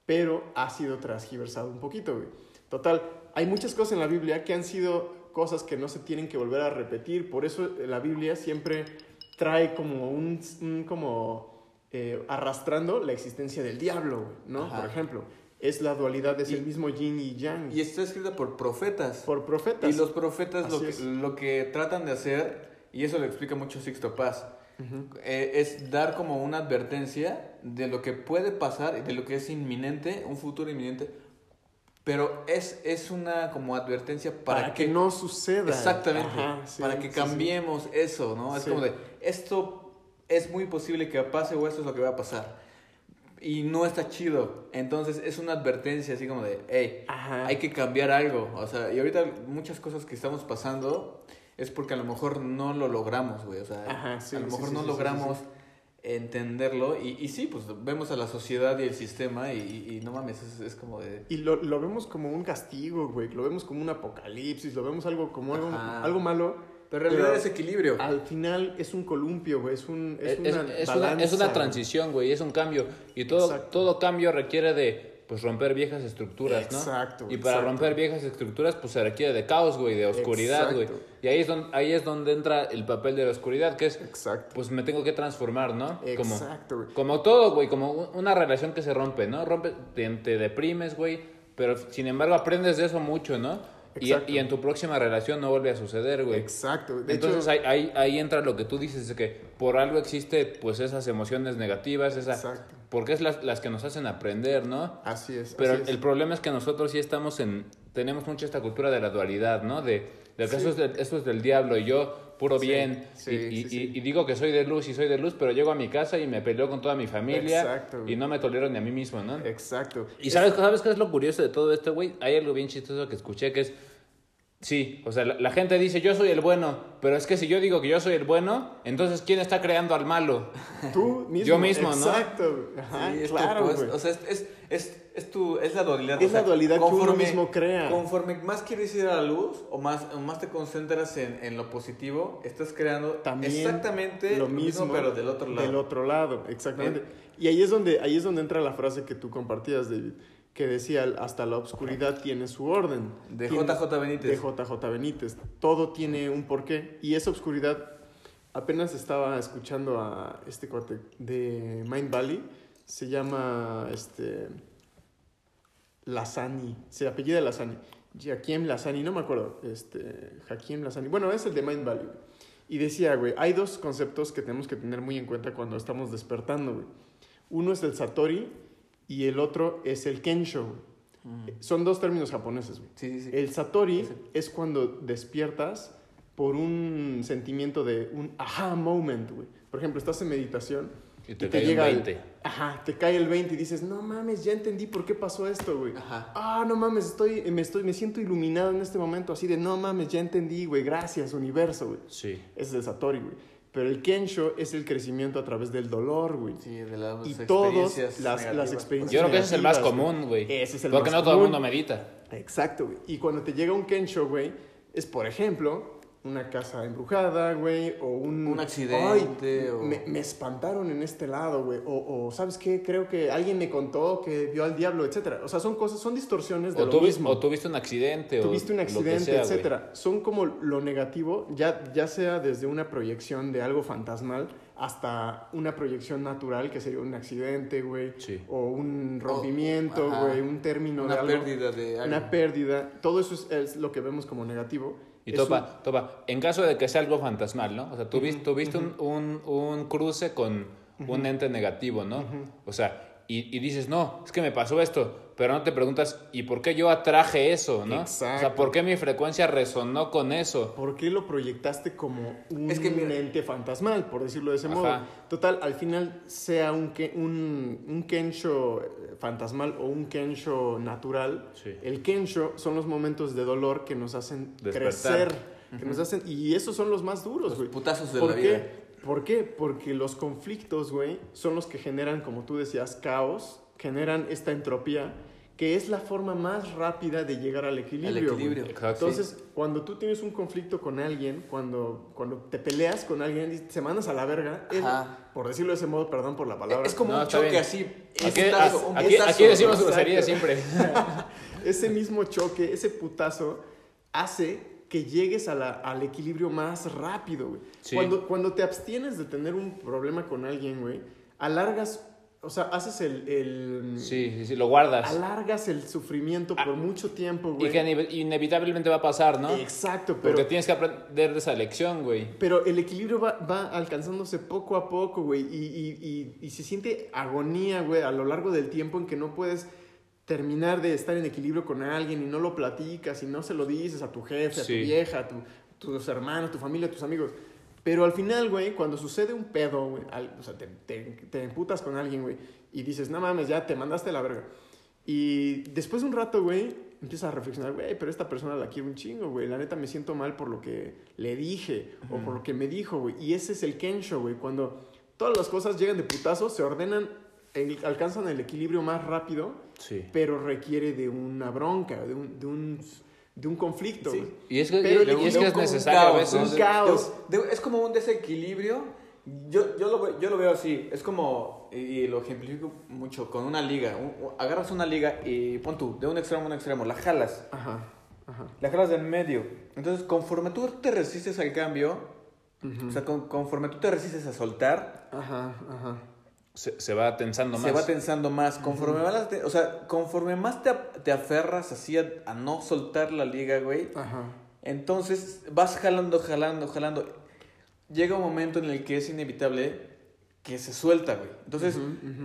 pero ha sido transgiversado un poquito, güey. Total, hay muchas cosas en la Biblia que han sido cosas que no se tienen que volver a repetir, por eso la Biblia siempre trae como un, un como eh, arrastrando la existencia del diablo, ¿no? Ajá. Por ejemplo, es la dualidad, es Y- el mismo yin y yang, Y está escrita por profetas. por profetas. Y los profetas lo que, es. lo que tratan de hacer, y eso lo explica mucho Sixto Paz, eh, es dar como una advertencia de lo que puede pasar, de lo que es inminente, un futuro inminente, pero es, es una como advertencia para, para, que, no suceda. Exactamente, Ajá, sí, para que sí, sí. cambiemos eso, ¿no? Es como de, esto es muy posible que pase o esto es lo que va a pasar. Y no está chido. Entonces es una advertencia así como de, hey, Ajá. hay que cambiar algo. O sea, y ahorita muchas cosas que estamos pasando es porque a lo mejor no lo logramos, güey. O sea, Ajá, sí, a lo sí, mejor sí, no logramos entenderlo. Y, y sí, pues vemos a la sociedad y el sistema y, y- no mames, es, es como de... Y lo, lo vemos como un castigo, güey. Lo vemos como un apocalipsis. Lo vemos algo como algo, algo malo. Pero en realidad Pero es equilibrio. Al final es un columpio, güey. Es, un, es, Es, es- una es una, es transición, güey, es un cambio. Y todo, Exacto. todo cambio requiere de pues romper viejas estructuras, ¿no? Exacto, Y para exacto. romper viejas estructuras, pues se requiere de caos, güey, de oscuridad, güey. Exacto. Y ahí es, donde, ahí es donde entra el papel de la oscuridad, que es, Exacto. pues me tengo que transformar, ¿no? Como, Exacto, güey. como todo, güey, como un- una relación que se rompe, ¿no? Rompe, te, te deprimes, güey, pero sin embargo aprendes de eso mucho, ¿no? Y, y en tu próxima relación no vuelve a suceder, güey. Exacto. De Entonces hecho, ahí, ahí, ahí entra lo que tú dices, de que por algo existe pues esas emociones negativas, esa, Exacto. porque es las, las que nos hacen aprender, ¿no? así es. Pero así es. el problema es que nosotros sí estamos en, tenemos mucho esta cultura de la dualidad, ¿no? De, de que Sí. eso, es del- eso es del diablo y yo puro Sí, bien. sí, y, y- y- y digo que soy de luz y soy de luz, pero llego a mi casa y me peleo con toda mi familia Exacto, y no me tolero ni a mí mismo, ¿no? Exacto. Y sabes, ¿sabes qué es lo curioso de todo esto, güey? Hay algo bien chistoso que escuché que es, sí, o sea, la, la gente dice yo soy el bueno, pero es que si yo digo que yo soy el bueno, entonces ¿quién está creando al malo? <laughs> Tú mismo. Yo mismo, ¿no? Exacto. Ajá, Sí, tu claro, pues, güey. O sea, es, es, es, es tu, es la dualidad. Es o sea, la dualidad que uno mismo crea. Conforme más quieres ir a la luz o más, o más te concentras en, en lo positivo, estás creando También exactamente lo mismo, pero del otro lado. Del otro lado, exactamente. Y ahí es donde ahí es donde entra la frase que tú compartías, David, que decía hasta la oscuridad tiene su orden. De Tiene- JJ Benítez. De JJ Benítez. Todo tiene un porqué y esa oscuridad apenas estaba escuchando a este corte de Mind Valley, se llama este Lazani, se apellida Lazani. Jaquiem Lazani, no me acuerdo, este, Jaquiem Lazani. Bueno, es el de Mind Valley. Y decía, güey, hay dos conceptos que tenemos que tener muy en cuenta cuando estamos despertando, güey. Uno es el Satori y el otro es el Kensho, güey. Son dos términos japoneses, güey. Sí, sí, sí. El Satori Sí. es cuando despiertas por un sentimiento de un aha moment, güey. Por ejemplo, estás en meditación Y te cae un el- 20. ajá, te cae el 20 y dices, no mames, ya entendí por qué pasó esto, güey. Ajá. Ah, no mames, estoy, me, estoy, me siento iluminado en este momento, así de, no mames, ya entendí, güey, gracias, universo, güey. Sí. Ese es el Satori, güey. Pero el Kensho es el crecimiento a través del dolor, güey. Sí, de las Y experiencias todas las, las negativas. experiencias. Yo creo que ese es el más común, güey. Ese es el Porque más no todo el mundo medita. Exacto, güey. Y cuando te llega un Kensho, güey, es por ejemplo una casa embrujada, güey, o un... Un accidente, Ay, o- Me, me espantaron en este lado, güey. O, o, ¿sabes qué? Creo que alguien me contó que vio al diablo, etcétera. O sea, son cosas, son distorsiones de O, lo mismo. o tuviste un accidente. Tuviste un accidente, sea, güey. etcétera. Son como lo negativo, ya, ya sea desde una proyección de algo fantasmal hasta una proyección natural, que sería un accidente, güey. Sí. O un rompimiento, ajá. güey. Un término Una de algo. pérdida de algo. Una pérdida. Todo eso es, es lo que vemos como negativo. Y topa, topa, en caso de que sea algo fantasmal, ¿no? O sea, tuviste, tuviste un, un, un cruce con un ente negativo, ¿no? O sea, y, y dices, no, es que me pasó esto, pero no te preguntas, ¿y por qué yo atraje eso, no? O sea, Exacto. ¿por qué mi frecuencia resonó con eso? ¿Por qué lo proyectaste como un Es que mira- ente fantasmal, por decirlo de ese Ajá. modo? Total, al final, sea un, un, un Kensho eh, fantasmal o un Kensho natural, Sí. el Kensho son los momentos de dolor que nos hacen Despertar. crecer. Que nos hacen, y esos son los más duros, Los güey. putazos de ¿Por la qué? vida. ¿Por qué? Porque los conflictos, güey, son los que generan, como tú decías, caos, generan esta entropía, que es la forma más rápida de llegar al equilibrio. equilibrio. Exacto. Entonces, cuando tú tienes un conflicto con alguien, cuando, cuando te peleas con alguien y te mandas a la verga, es- por decirlo de ese modo, perdón por la palabra, Es como No, un choque bien. así. Aquí, un aquí- aquí decimos grosería siempre. <laughs> ese mismo choque, ese putazo, hace que llegues a la- al equilibrio más rápido, güey. Sí. Cuando, cuando te abstienes de tener un problema con alguien, güey, alargas, o sea, haces el... el Sí, sí, sí, lo guardas. Alargas el sufrimiento por mucho tiempo, güey. Y que ine- inevitablemente va a pasar, ¿no? Exacto, pero... Porque tienes que aprender de esa lección, güey. Pero el equilibrio va, va alcanzándose poco a poco, güey. Y, y, y, y se siente agonía, güey, a lo largo del tiempo en que no puedes terminar de estar en equilibrio con alguien y no lo platicas y no se lo dices a tu jefe, a Sí. tu vieja, a tu- tus hermanos, tu familia, a tus amigos. Pero al final, güey, cuando sucede un pedo, güey, al- o sea, te, te, te emputas con alguien, güey, y dices, no mames, ya te mandaste la verga. Y después de un rato, güey, empiezas a reflexionar, güey, pero esta persona la quiero un chingo, güey. La neta me siento mal por lo que le dije o por lo que me dijo, güey. Y ese es el Kensho, güey. Cuando todas las cosas llegan de putazo, se ordenan, el- alcanzan el equilibrio más rápido, Sí. pero requiere de una bronca, de un, de un, de un conflicto. Sí. Y es que, Pero y- y es, que es como un necesario a caos, veces. Un caos. De- de- es como un desequilibrio. Yo, yo, lo, yo lo veo así. Es como, y, lo ejemplifico mucho, con una liga. Un- agarras una liga y pon tú, de un extremo a un extremo, la jalas. Ajá, ajá. La jalas del medio. Entonces, conforme tú te resistes al cambio, Ujú. o sea, con- conforme tú te resistes a soltar, Ajá, ajá. Se, se va tensando más. se va tensando más. Conforme, vas te- o sea, conforme más te, te aferras así a, a no soltar la liga, güey, Ajá. Entonces vas jalando, jalando, jalando. Llega un momento en el que es inevitable que se suelta, güey. Entonces,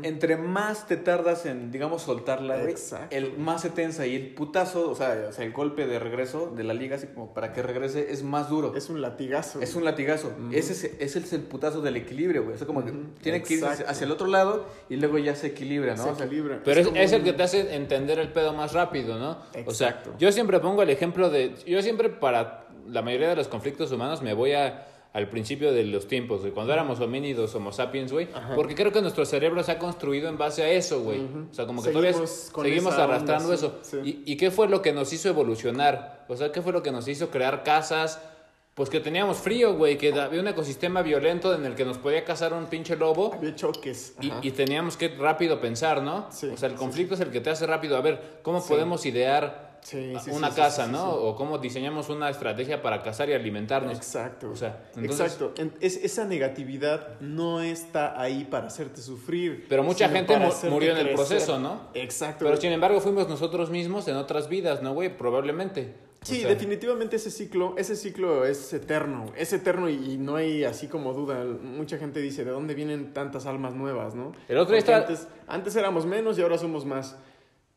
entre más te tardas en, digamos, soltarla, güey, Exacto. el más se tensa y el putazo, o sea, o sea, el golpe de regreso de la liga, así como para que regrese, es más duro. Es un latigazo. Es un latigazo. Ese, es, ese es el putazo del equilibrio, güey. O sea, como que tiene que ir hacia, Exacto. el otro lado y luego ya se equilibra, ¿no? Se O sea, equilibra. Pero es, como es el un- que te hace entender el pedo más rápido, ¿no? O sea, Exacto. yo siempre pongo el ejemplo de... Yo siempre para la mayoría de los conflictos humanos me voy a, al principio de los tiempos, de cuando éramos homínidos, homo sapiens, güey. Ajá. Porque creo que nuestro cerebro se ha construido en base a eso, güey. O sea, como que Seguimos todavía seguimos onda, arrastrando sí, eso. sí. ¿Y, ¿Y qué fue lo que nos hizo evolucionar? O sea, ¿qué fue lo que nos hizo crear casas? Pues que teníamos frío, güey, que había un ecosistema violento en el que nos podía cazar un pinche lobo. Había choques. Y, teníamos que rápido pensar, ¿no? Sí, o sea, el sí, conflicto es el que te hace rápido. A ver, ¿cómo podemos idear Sí, sí, una sí, casa, no? O cómo diseñamos una estrategia para cazar y alimentarnos. Exacto. O sea, entonces- Exacto. Es- esa negatividad no está ahí para hacerte sufrir. Pero mucha gente murió en el crecer. proceso, ¿no? Exacto. Pero sin embargo fuimos nosotros mismos en otras vidas, ¿no, güey? Probablemente. O Sí, sea, definitivamente ese ciclo, ese ciclo es eterno, es eterno y, y no hay así como duda. Mucha gente dice, ¿de dónde vienen tantas almas nuevas, no? El otro estaba- antes, antes éramos menos y ahora somos más.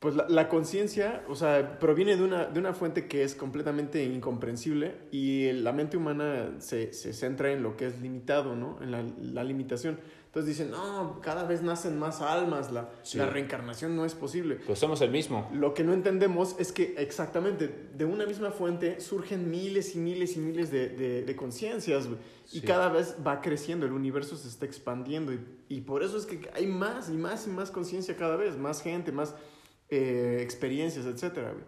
Pues la, la conciencia, o sea, proviene de una, de una fuente que es completamente incomprensible y la mente humana se, se centra en lo que es limitado, ¿no? En la, la limitación. Entonces dicen, no, cada vez nacen más almas, la, Sí. la reencarnación no es posible. Pues somos el mismo. Lo que no entendemos es que exactamente de una misma fuente surgen miles y miles y miles de, de- de conciencias güey. y Sí. cada vez va creciendo, el universo se está expandiendo y, y por eso es que hay más y más y más conciencia cada vez, más gente, más eh, experiencias, etcétera. güey.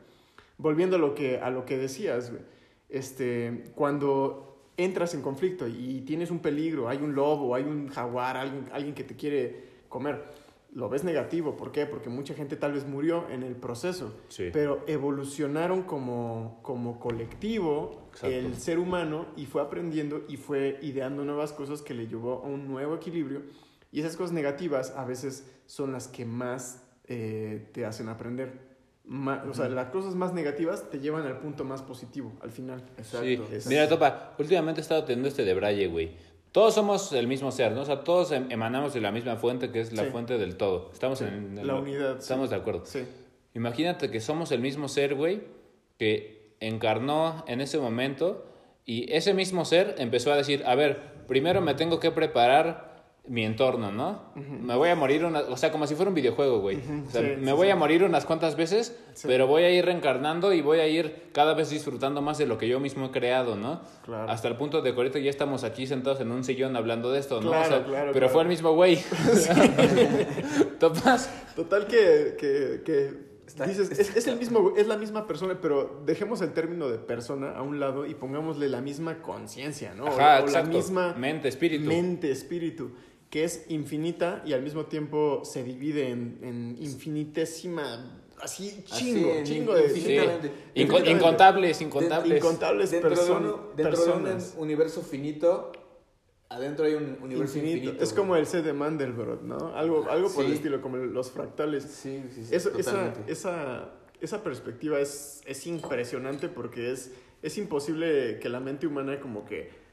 Volviendo a lo que, a lo que decías, güey, este, cuando entras en conflicto y tienes un peligro, hay un lobo, hay un jaguar, alguien, alguien que te quiere comer, lo ves negativo. ¿Por qué? Porque mucha gente tal vez murió en el proceso, Sí. pero evolucionaron como, como colectivo Exacto. el ser humano y fue aprendiendo y fue ideando nuevas cosas que le llevó a un nuevo equilibrio. Y esas cosas negativas a veces son las que más eh, te hacen aprender. Ma- o sea, las cosas más negativas te llevan al punto más positivo al final. Exacto. Sí. Mira, Topa, últimamente he estado teniendo este de Braille, güey. Todos somos el mismo ser, ¿no? O sea, todos em- emanamos de la misma fuente, que es la Sí. fuente del todo. Estamos Sí, en, en la lo- unidad, sí. Estamos de acuerdo. Sí. Imagínate que somos el mismo ser, güey, que encarnó en ese momento y ese mismo ser empezó a decir, a ver, primero me tengo que preparar mi entorno, ¿no? Me voy a morir, una, o sea, como si fuera un videojuego, güey. O sea, sí, me sí, voy sí. a morir unas cuantas veces, Sí. pero voy a ir reencarnando y voy a ir cada vez disfrutando más de lo que yo mismo he creado, ¿no? Claro. Hasta el punto de que ahorita ya estamos aquí sentados en un sillón hablando de esto, ¿no? Claro, O sea, claro, pero claro. fue el mismo güey. <laughs> <laughs> Topas. Total que, que, que Está- dices, es, es el mismo, es la misma persona, pero dejemos el término de persona a un lado y pongámosle la misma conciencia, ¿no? O- Ajá, o, exacto. la misma Mente, espíritu. mente, espíritu, que es infinita y al mismo tiempo se divide en, en infinitésima, así chingo, chingo de... Sí. Infinitamente. Inco- Infinitamente. incontables, incontables. Incontables dentro, de, uno- dentro de un personas. universo finito, adentro hay un universo Infinito. infinito. Es como el C de Mandelbrot, ¿no? Algo, algo por el Sí. estilo, como los fractales. Sí, sí, sí. Eso- esa, esa, esa perspectiva es, es impresionante porque es, es imposible que la mente humana como que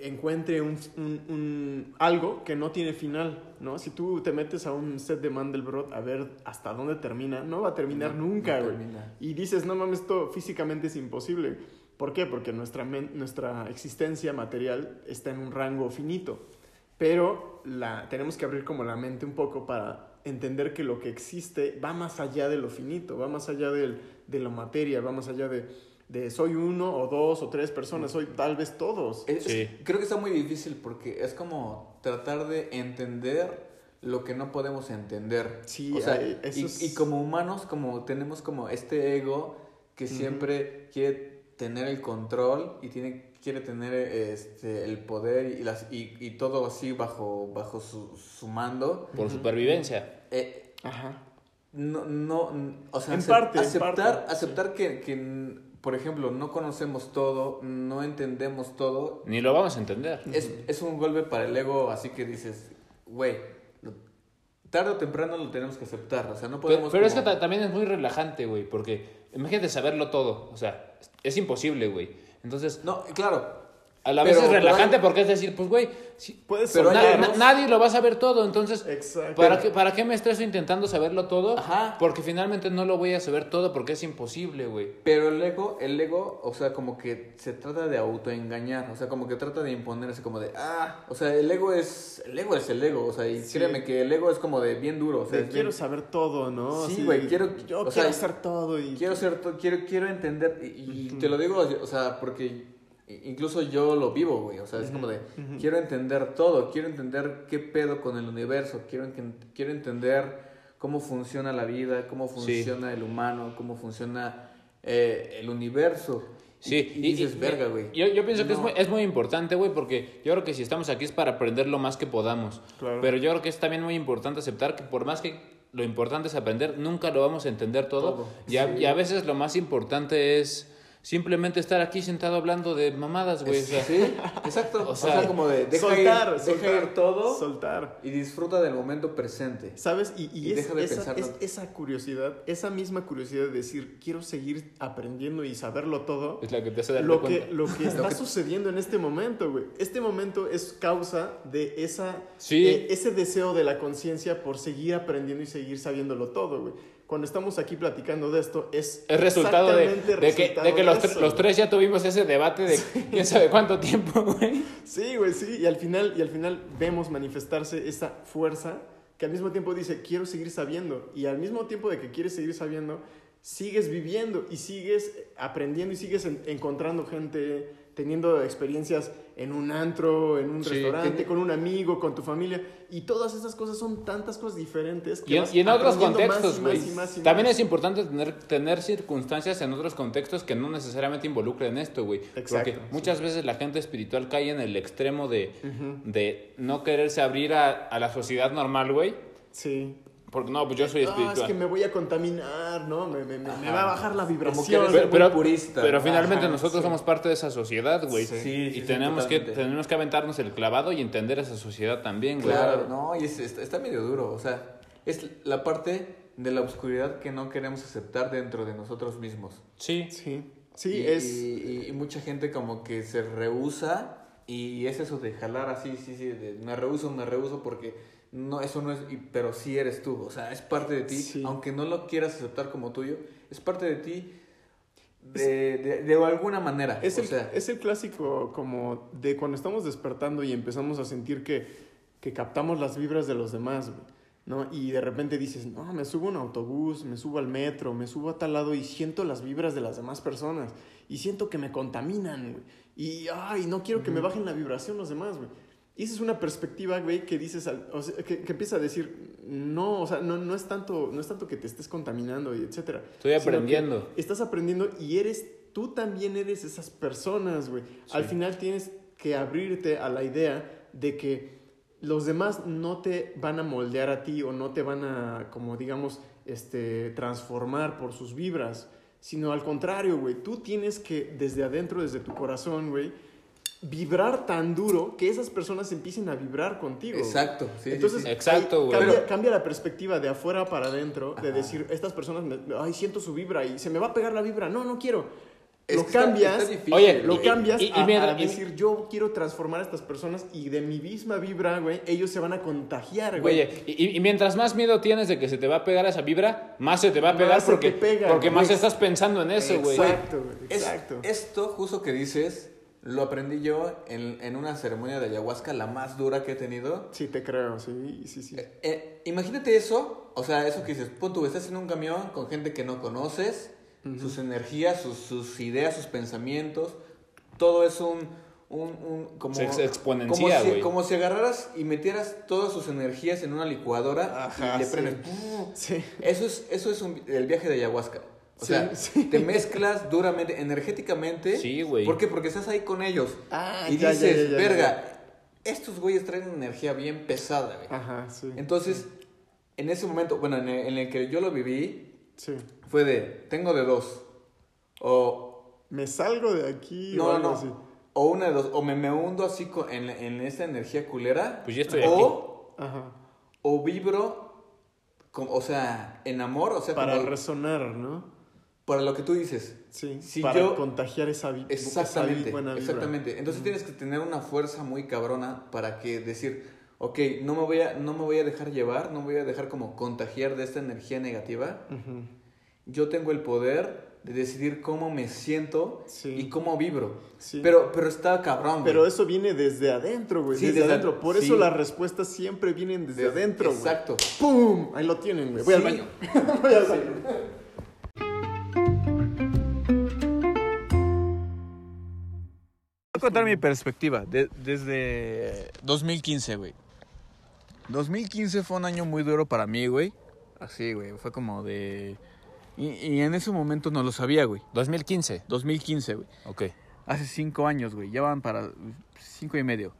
encuentre un, un- un- algo que no tiene final, ¿no? Si tú te metes a un set de Mandelbrot a ver hasta dónde termina, no va a terminar No, nunca, no güey. termina. Y dices, no mames, esto físicamente es imposible. ¿Por qué? Porque nuestra, nuestra existencia material está en un rango finito. Pero la, tenemos que abrir como la mente un poco para entender que lo que existe va más allá de lo finito, va más allá del- de la materia, va más allá de... de soy uno o dos o tres personas, soy tal vez todos. Es- Sí. Creo que está muy difícil porque es como tratar de entender lo que no podemos entender. Sí, o sea, hay- eso y, es- y como humanos, como tenemos como este ego que siempre quiere tener el control y tiene quiere tener este el poder y las y, y todo así bajo bajo su, su mando. Por supervivencia. Eh, Ajá. no, no, o sea, En parte, en aceptar, parte, aceptar que, que, por ejemplo, no conocemos todo, no entendemos todo, Ni lo vamos a entender. es, es un golpe para el ego, así que dices, güey, tarde o temprano lo tenemos que aceptar, o sea, no Pero, podemos... pero es que como- ta- también es muy relajante, güey, porque imagínate saberlo todo. O sea, es imposible, güey. Entonces, No, claro, a la pero- vez es relajante porque es decir, pues, güey, si- Puedes Pero na- nadie lo va a saber todo. Entonces, Exacto. ¿para qué, ¿para qué me estreso intentando saberlo todo? Ajá. Porque finalmente no lo voy a saber todo porque es imposible, güey. pero el ego, el ego, o sea, como que se trata de autoengañar, o sea, como que trata de imponerse como de, ah, o sea, el ego es, el ego es el ego, o sea, y Sí. créeme que el ego es como de bien duro, o sea, quiero bien- saber todo, ¿no? Sí, güey, quiero- Yo o quiero sea, hacer todo y... Quiero ser, to- quiero, quiero entender, y, y te lo digo, o sea, porque incluso yo lo vivo, güey, o sea, es como de, quiero entender todo, quiero entender qué pedo con el universo, quiero, quiero entender cómo funciona la vida, cómo funciona el humano, cómo funciona eh, el universo. Sí, y, y dices, verga, güey. Yo, yo pienso que es muy, es muy importante, güey, porque yo creo que si estamos aquí es para aprender lo más que podamos. Claro. Pero yo creo que es también muy importante aceptar que por más que lo importante es aprender, nunca lo vamos a entender todo. Todo, Y, a, y a veces lo más importante es simplemente estar aquí sentado hablando de mamadas, güey. o sea, Sí, exacto. O O sea, como de, deja, soltar, ir, soltar, deja ir todo Soltar. y disfruta del momento presente. ¿Sabes? Y, y Y es- deja de esa, es- esa curiosidad, esa misma curiosidad de decir, quiero seguir aprendiendo y saberlo todo, es la que te hace lo cuenta. que, lo que <laughs> está sucediendo en este momento, güey. Este momento es causa de esa, Sí. eh, ese deseo de la conciencia por seguir aprendiendo y seguir sabiéndolo todo, güey. Cuando estamos aquí platicando de esto, es, Es resultado de, de que, de que los, eso, los tres ya tuvimos ese debate de quién sabe cuánto tiempo, <laughs> güey. Sí, güey, sí. Y al final, y al final vemos manifestarse esa fuerza que al mismo tiempo dice, quiero seguir sabiendo. Y al mismo tiempo de que quieres seguir sabiendo, sigues viviendo y sigues aprendiendo y sigues en- encontrando gente, teniendo experiencias en un antro, en un Sí, restaurante, con un amigo, con tu familia. Y todas esas cosas son tantas cosas diferentes. que Y vas y en otros contextos, güey. También más. es importante tener, tener circunstancias en otros contextos que no necesariamente involucren esto, güey. Porque sí. muchas veces la gente espiritual cae en el extremo de, de no quererse abrir a, a la sociedad normal, güey. Sí. Porque no, pues yo soy espiritual. es que me voy a contaminar, ¿no? Me, me- me- va a bajar la Como que vibración. eres pero, muy purista. pero Ajá, finalmente nosotros sí. somos parte de esa sociedad, güey. Sí, sí, y sí, tenemos, que, tenemos que aventarnos el clavado y entender esa sociedad también, güey. Claro, no, y es- está, está medio duro. O sea, es la parte de la oscuridad que no queremos aceptar dentro de nosotros mismos. Sí. Sí, sí, y, es... y- y mucha gente como que se rehúsa y es eso de jalar así, sí, sí, de me rehuso, me rehuso porque no, eso no es, y- pero sí eres tú. O sea, es parte de ti, Sí. aunque no lo quieras aceptar como tuyo, es parte de ti de, de, de alguna manera. Es o el, sea, es el clásico como de cuando estamos despertando y empezamos a sentir que, que captamos las vibras de los demás, güey, ¿no? Y de repente dices, no, me subo a un autobús, me subo al metro, me subo a tal lado y siento las vibras de las demás personas y siento que me contaminan, güey. Y, ay, no quiero que me bajen la vibración los demás, güey. Y esa es una perspectiva, güey, que dices, o sea, que, que empieza a decir, no, o sea, no, no, es tanto, no es tanto que te estés contaminando y etcétera. Estoy aprendiendo. Estás aprendiendo y eres, tú también eres esas personas, güey. Al final tienes que abrirte a la idea de que los demás no te van a moldear a ti o no te van a, como digamos, este, transformar por sus vibras, sino al contrario, güey. Tú tienes que, desde adentro, desde tu corazón, güey, vibrar tan duro que esas personas empiecen a vibrar contigo. güey. exacto. sí, Entonces, sí. Exacto, güey. Cambia, Pero- cambia la perspectiva de afuera para adentro, de decir, estas personas, me- ay, siento su vibra y se me va a pegar la vibra. No, no quiero. Es lo está- cambias, está difícil, Oye, lo cambias Y- y a, a decir, yo quiero transformar a estas personas y de mi misma vibra, güey, ellos se van a contagiar, güey. Oye, y, y mientras más miedo tienes de que se te va a pegar esa vibra, más se te va a pegar porque, pega, porque más estás pensando en eso, güey. Exacto, güey, Es- exacto. esto justo que dices, lo aprendí yo en, en una ceremonia de ayahuasca, la más dura que he tenido. Sí, te creo, sí, sí, sí. Eh, eh, imagínate eso, o sea, eso que dices, pon tú, estás en un camión con gente que no conoces, sus energías, sus, sus ideas, sus pensamientos. Todo es un... un, un- como, Se exponencia, como si, como si agarraras y metieras todas sus energías en una licuadora Ajá, y le sí. prendes. Sí. Eso es, eso es un- el viaje de ayahuasca. O Sí, sea, sí. te mezclas duramente, energéticamente. Sí, güey. ¿Por qué? Porque estás ahí con ellos. Ah, y ya, dices, ya, ya, ya, verga, estos güeyes traen una energía bien pesada, güey. Ajá, sí. Entonces, en ese momento, bueno, en el, en el que yo lo viví, Sí. fue de, tengo de dos. O, Me salgo de aquí o no, algo no, así. o una de dos. O me, me hundo así con- en, en esta energía culera. Pues ya estoy o, Ajá. o vibro, con- o sea, en amor, o sea, Para como- resonar, ¿no? Para lo que tú dices. Sí. Si para yo- contagiar esa, vi- esa Exactamente, buena vibra. exactamente. Entonces tienes que tener una fuerza muy cabrona para que decir, ok, no me voy a, no me voy a dejar llevar, no me voy a dejar como contagiar de esta energía negativa. Ujú. Yo tengo el poder de decidir cómo me siento Sí. y cómo vibro. Sí. Pero, pero está cabrón, güey. Pero eso viene desde adentro, güey. Sí, desde, desde- adentro. Por eso las respuestas siempre vienen desde De- adentro, güey. Exacto. ¡Pum! Ahí lo tienen, güey. Voy al baño. <laughs> Voy al baño. Contar mi perspectiva de- desde 2015, güey. 2015 fue un año muy duro para mí, güey. Así, güey. Fue como de... Y, y en ese momento no lo sabía, güey. 2015. 2015, güey. Ok. Hace cinco años, güey. Ya van para cinco y medio.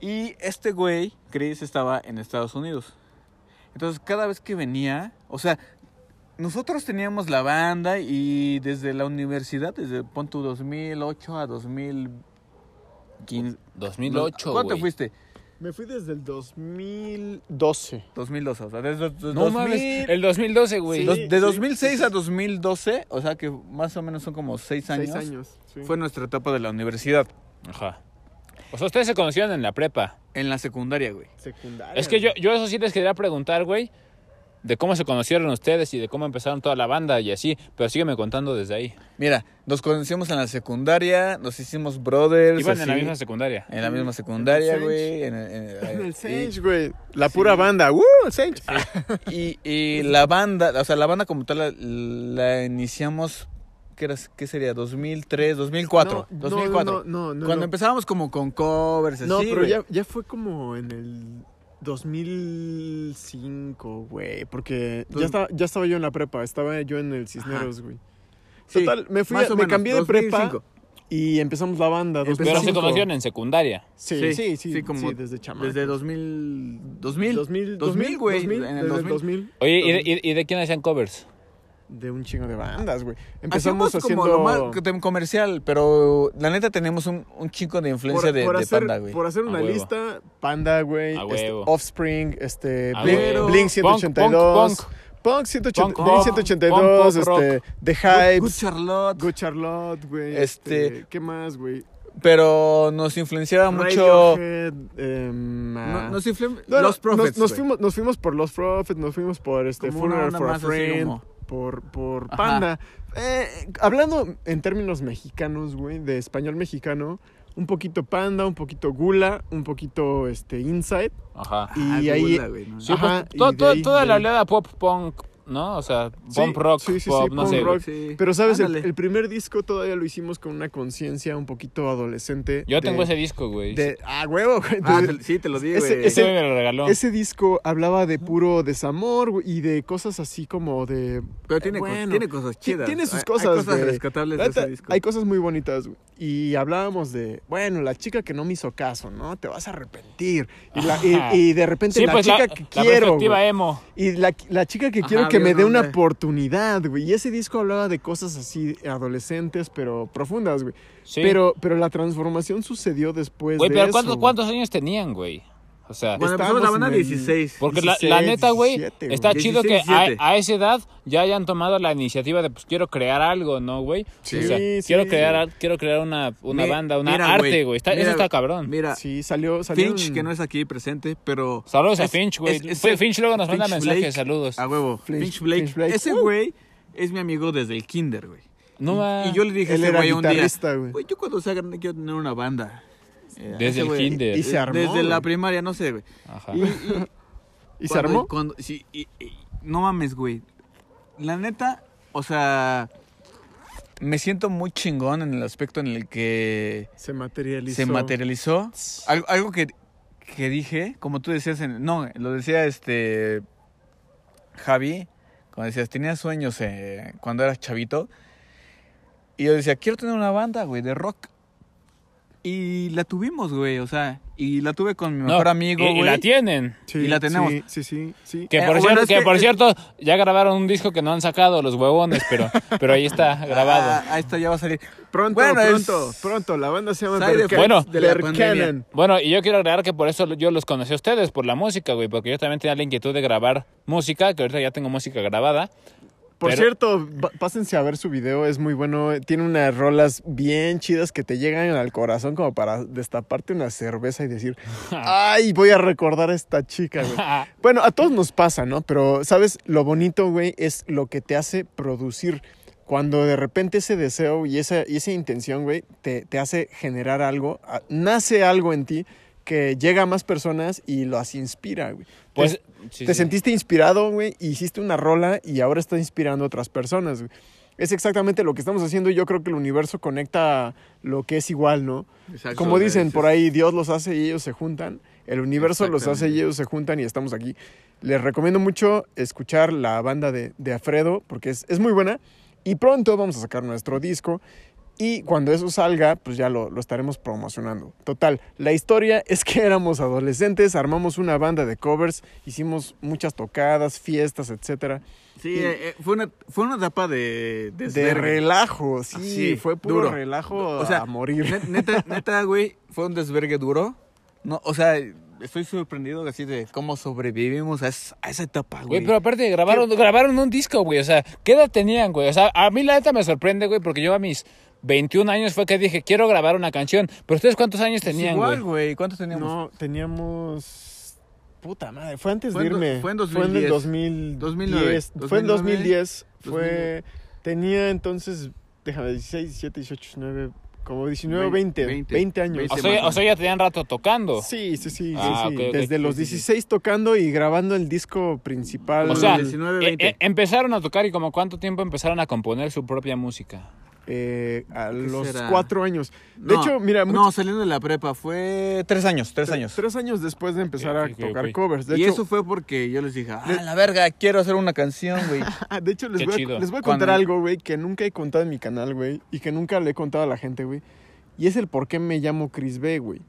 Y este güey, Chris, estaba en Estados Unidos. Entonces, cada vez que venía, o sea, nosotros teníamos la banda y desde la universidad, desde Pontu 2008 a 2015. 2008, ¿Cuánto güey. fuiste? Me fui desde el 2012. 2012, o sea, desde No 2000 mames, el 2012, güey. Sí. dos- de 2006 a 2012, o sea que más o menos son como seis años. Seis años. sí. Fue nuestra etapa de la universidad. Ajá. O sea, ustedes se conocieron en la prepa. En la secundaria, güey. secundaria. Es que yo, yo eso sí les quería preguntar, güey, de cómo se conocieron ustedes y de cómo empezaron toda la banda y así, pero sígueme contando desde ahí. Mira, nos conocimos en la secundaria, nos hicimos brothers. Iban en la misma secundaria. En la misma secundaria, güey. En, el Sage, güey. La pura banda. ¡Uh! El Sage. Y, y la banda, o sea, la banda como tal la, la iniciamos, ¿qué, era, ¿qué sería? ¿2003, 2004? No, 2004. No, no, no. Cuando no. empezábamos como con covers, No, así, pero güey. ya, ya fue como en el 2005, güey. Porque ya estaba, ya estaba yo en la prepa. Estaba yo en el Cisneros, güey. Sí, Total, me fui, a- me menos, cambié de prepa 2005. y empezamos la banda. Pero se 2005. conocieron en secundaria. Sí, sí, sí. sí, como sí, desde chamaco. Desde 2000, 2000, 2000, 2000, güey, 2000, en el desde 2000. 2000. Oye, ¿y de, y- y de quién hacían covers? De un chingo de bandas, güey. Empezamos Hacíamos haciendo... como lo más comercial, pero la neta tenemos un, un chingo de influencia de, de hacer, Panda, güey. por hacer A una huevo. lista, Panda, güey, este. Offspring, este, Blink. Blink Punk, 182, punk, Punk, 180 Punk, Blink punk, 182, punk, pop este, The Good, Good Charlotte. Good Charlotte, güey, Este- este, ¿qué más, güey? Pero nos influenciaba mucho. Radiohead, em, ah, No, nos influ- no, no, Los Prophets. Nos, nos fuimos, nos fuimos por Los Prophets, nos fuimos por este Funeral for a Friend, por, por. Panda. Eh, hablando en términos mexicanos, güey, de español mexicano, un poquito Panda, un poquito Gula, un poquito este Inside. Ajá. Y Ah, ahí... Gula, güey, ¿no? Sí, Ajá, pues, y to- de to- ahí- toda la oleada pop punk, ¿no? O sea, Sí, pop rock, sí, sí, sí, pop, no punk sé. rock. Sí. Pero, ¿sabes? El, primer disco todavía lo hicimos con una conciencia un poquito adolescente. Yo de- tengo ese disco, güey. De, ah, huevo, güey. Ah, te- sí, te lo di, ese- güey. me lo regaló. Ese disco hablaba de puro desamor güey, y de cosas así como de... Pero tiene, co- bueno, tiene cosas chidas. Tiene sus cosas. Hay cosas güey. rescatables de ese disco. Hay cosas muy bonitas. güey. Y hablábamos de, bueno, la chica que no me hizo caso, ¿no? Te vas a arrepentir. Y, la- y- y de repente sí, la pues chica la, que la quiero. emo. Y la, la chica que Ajá, quiero que me dé una oportunidad, güey. Y ese disco hablaba de cosas así adolescentes, pero profundas, güey. Sí. Pero, pero la transformación sucedió después Güey, de pero eso. ¿cuántos, güey. cuántos años tenían, güey? O sea, Bueno, empezamos la banda en el- 16. porque la, 16, la neta, güey, 17, güey. está chido que 16, a, 17. a esa edad ya hayan tomado la iniciativa de, pues, quiero crear algo, ¿no, güey? Sí, o sea, sí. quiero crear, quiero crear una, una Mi- banda, una mira, arte, güey. Está, Mira, eso está cabrón. Mira, Sí, salió, salió Finch, un- que no es aquí presente, pero... Saludos a Finch, güey. Finch luego nos manda Finch mensajes, Blake. saludos. A huevo. Finch- Finch, Blake. Finch Blake. Ese Uh. güey es mi amigo desde el kinder, güey. No y, va. y yo le dije a Él ese era güey un día, güey, yo cuando sea grande quiero tener una banda. Eh, Desde el kinder. Y se armó, Desde la primaria, no sé, güey. Ajá. Y, y- <laughs> ¿Y se armó? Cuando, sí, y- y- no mames, güey. La neta, o sea, me siento muy chingón en el aspecto en el que Se materializó. se materializó. Algo, algo que, que dije, como tú decías, en- no, lo decía este Javi, cuando decías, tenías sueños eh, cuando eras chavito. Y yo decía, quiero tener una banda, güey, de rock. Y la tuvimos, güey, o sea, y la tuve con mi No, mejor amigo, y, y güey. la tienen. Sí, Y la tenemos. Sí, sí, sí. sí. Que Eh, por, bueno, cierto, es que que- por cierto, ya grabaron un disco que no han sacado los huevones, pero, <laughs> pero ahí está grabado. Ah, ahí está, ya va a salir. Pronto, Bueno, es- pronto, pronto. La banda se llama effects Bueno. de. Bueno, y yo quiero agregar que por eso yo los conocí a ustedes, por la música, güey, porque yo también tenía la inquietud de grabar música, que ahorita ya tengo música grabada. Por Pero- cierto, pásense a ver su video, es muy bueno. Tiene unas rolas bien chidas que te llegan al corazón como para destaparte una cerveza y decir, <laughs> ay, voy a recordar a esta chica, güey. <laughs> Bueno, a todos nos pasa, ¿no? Pero, ¿sabes? Lo bonito, güey, es lo que te hace producir. Cuando de repente ese deseo y esa, y esa intención, güey, te, te hace generar algo, nace algo en ti que llega a más personas y las inspira, güey. Pues, Te- sí, te sí. sentiste inspirado, güey, y hiciste una rola y ahora estás inspirando a otras personas, güey. Es exactamente lo que estamos haciendo y yo creo que el universo conecta lo que es igual, ¿no? Exacto, Como dicen es- por ahí, Dios los hace y ellos se juntan. El universo los hace y ellos se juntan y estamos aquí. Les recomiendo mucho escuchar la banda de, de Alfredo porque es, es muy buena. Y pronto vamos a sacar nuestro disco. Y cuando eso salga, pues ya lo, lo estaremos promocionando. Total, la historia <laughs> es que éramos adolescentes, armamos una banda de covers, hicimos muchas tocadas, fiestas, etcétera. Sí, eh, eh, fue, una, fue una etapa de... De relajo, sí, fue puro duro. relajo O sea, a morir. Net- Neta, <laughs> neta, güey, fue un desvergue duro. No, o sea, estoy sorprendido así de cómo sobrevivimos a esa etapa, güey. Güey, pero aparte grabaron, grabaron un disco, güey. O sea, ¿qué edad tenían, güey? O sea, a mí la neta me sorprende, güey, porque yo a mis 21 años fue que dije, quiero grabar una canción. Pero ustedes cuántos años Pues tenían, igual, güey? ¿Cuántos teníamos? No, teníamos. Puta madre, fue antes Fue de en do- irme. fue en Fue en el 2010. 2010. 2009. Fue en 2010. 2009. Fue. Tenía entonces. Déjame, 16, 17, 18, 19. Como 19 o 20. 20, 20, años. O 20 sea, más o sea, ya tenían rato tocando. Sí, sí, sí. Ah, sí, sí. ok, ok. Desde los sí, sí. 16 tocando y grabando el disco principal. O sea, 19, eh, 20. eh, empezaron a tocar y como cuánto tiempo empezaron a componer su propia música. Eh, a los será? cuatro años. De No, hecho, mira, No, saliendo de la prepa fue tres años, tres años. Tres años después de empezar a tocar covers. De y hecho, eso fue porque yo les dije, ah, la verga, quiero hacer una canción, güey. <laughs> Ah, de hecho, les voy, a, les voy a contar Cuando- algo, güey, que nunca he contado en mi canal, güey, y que nunca le he contado a la gente, güey. Y es el por qué me llamo Chris B, güey.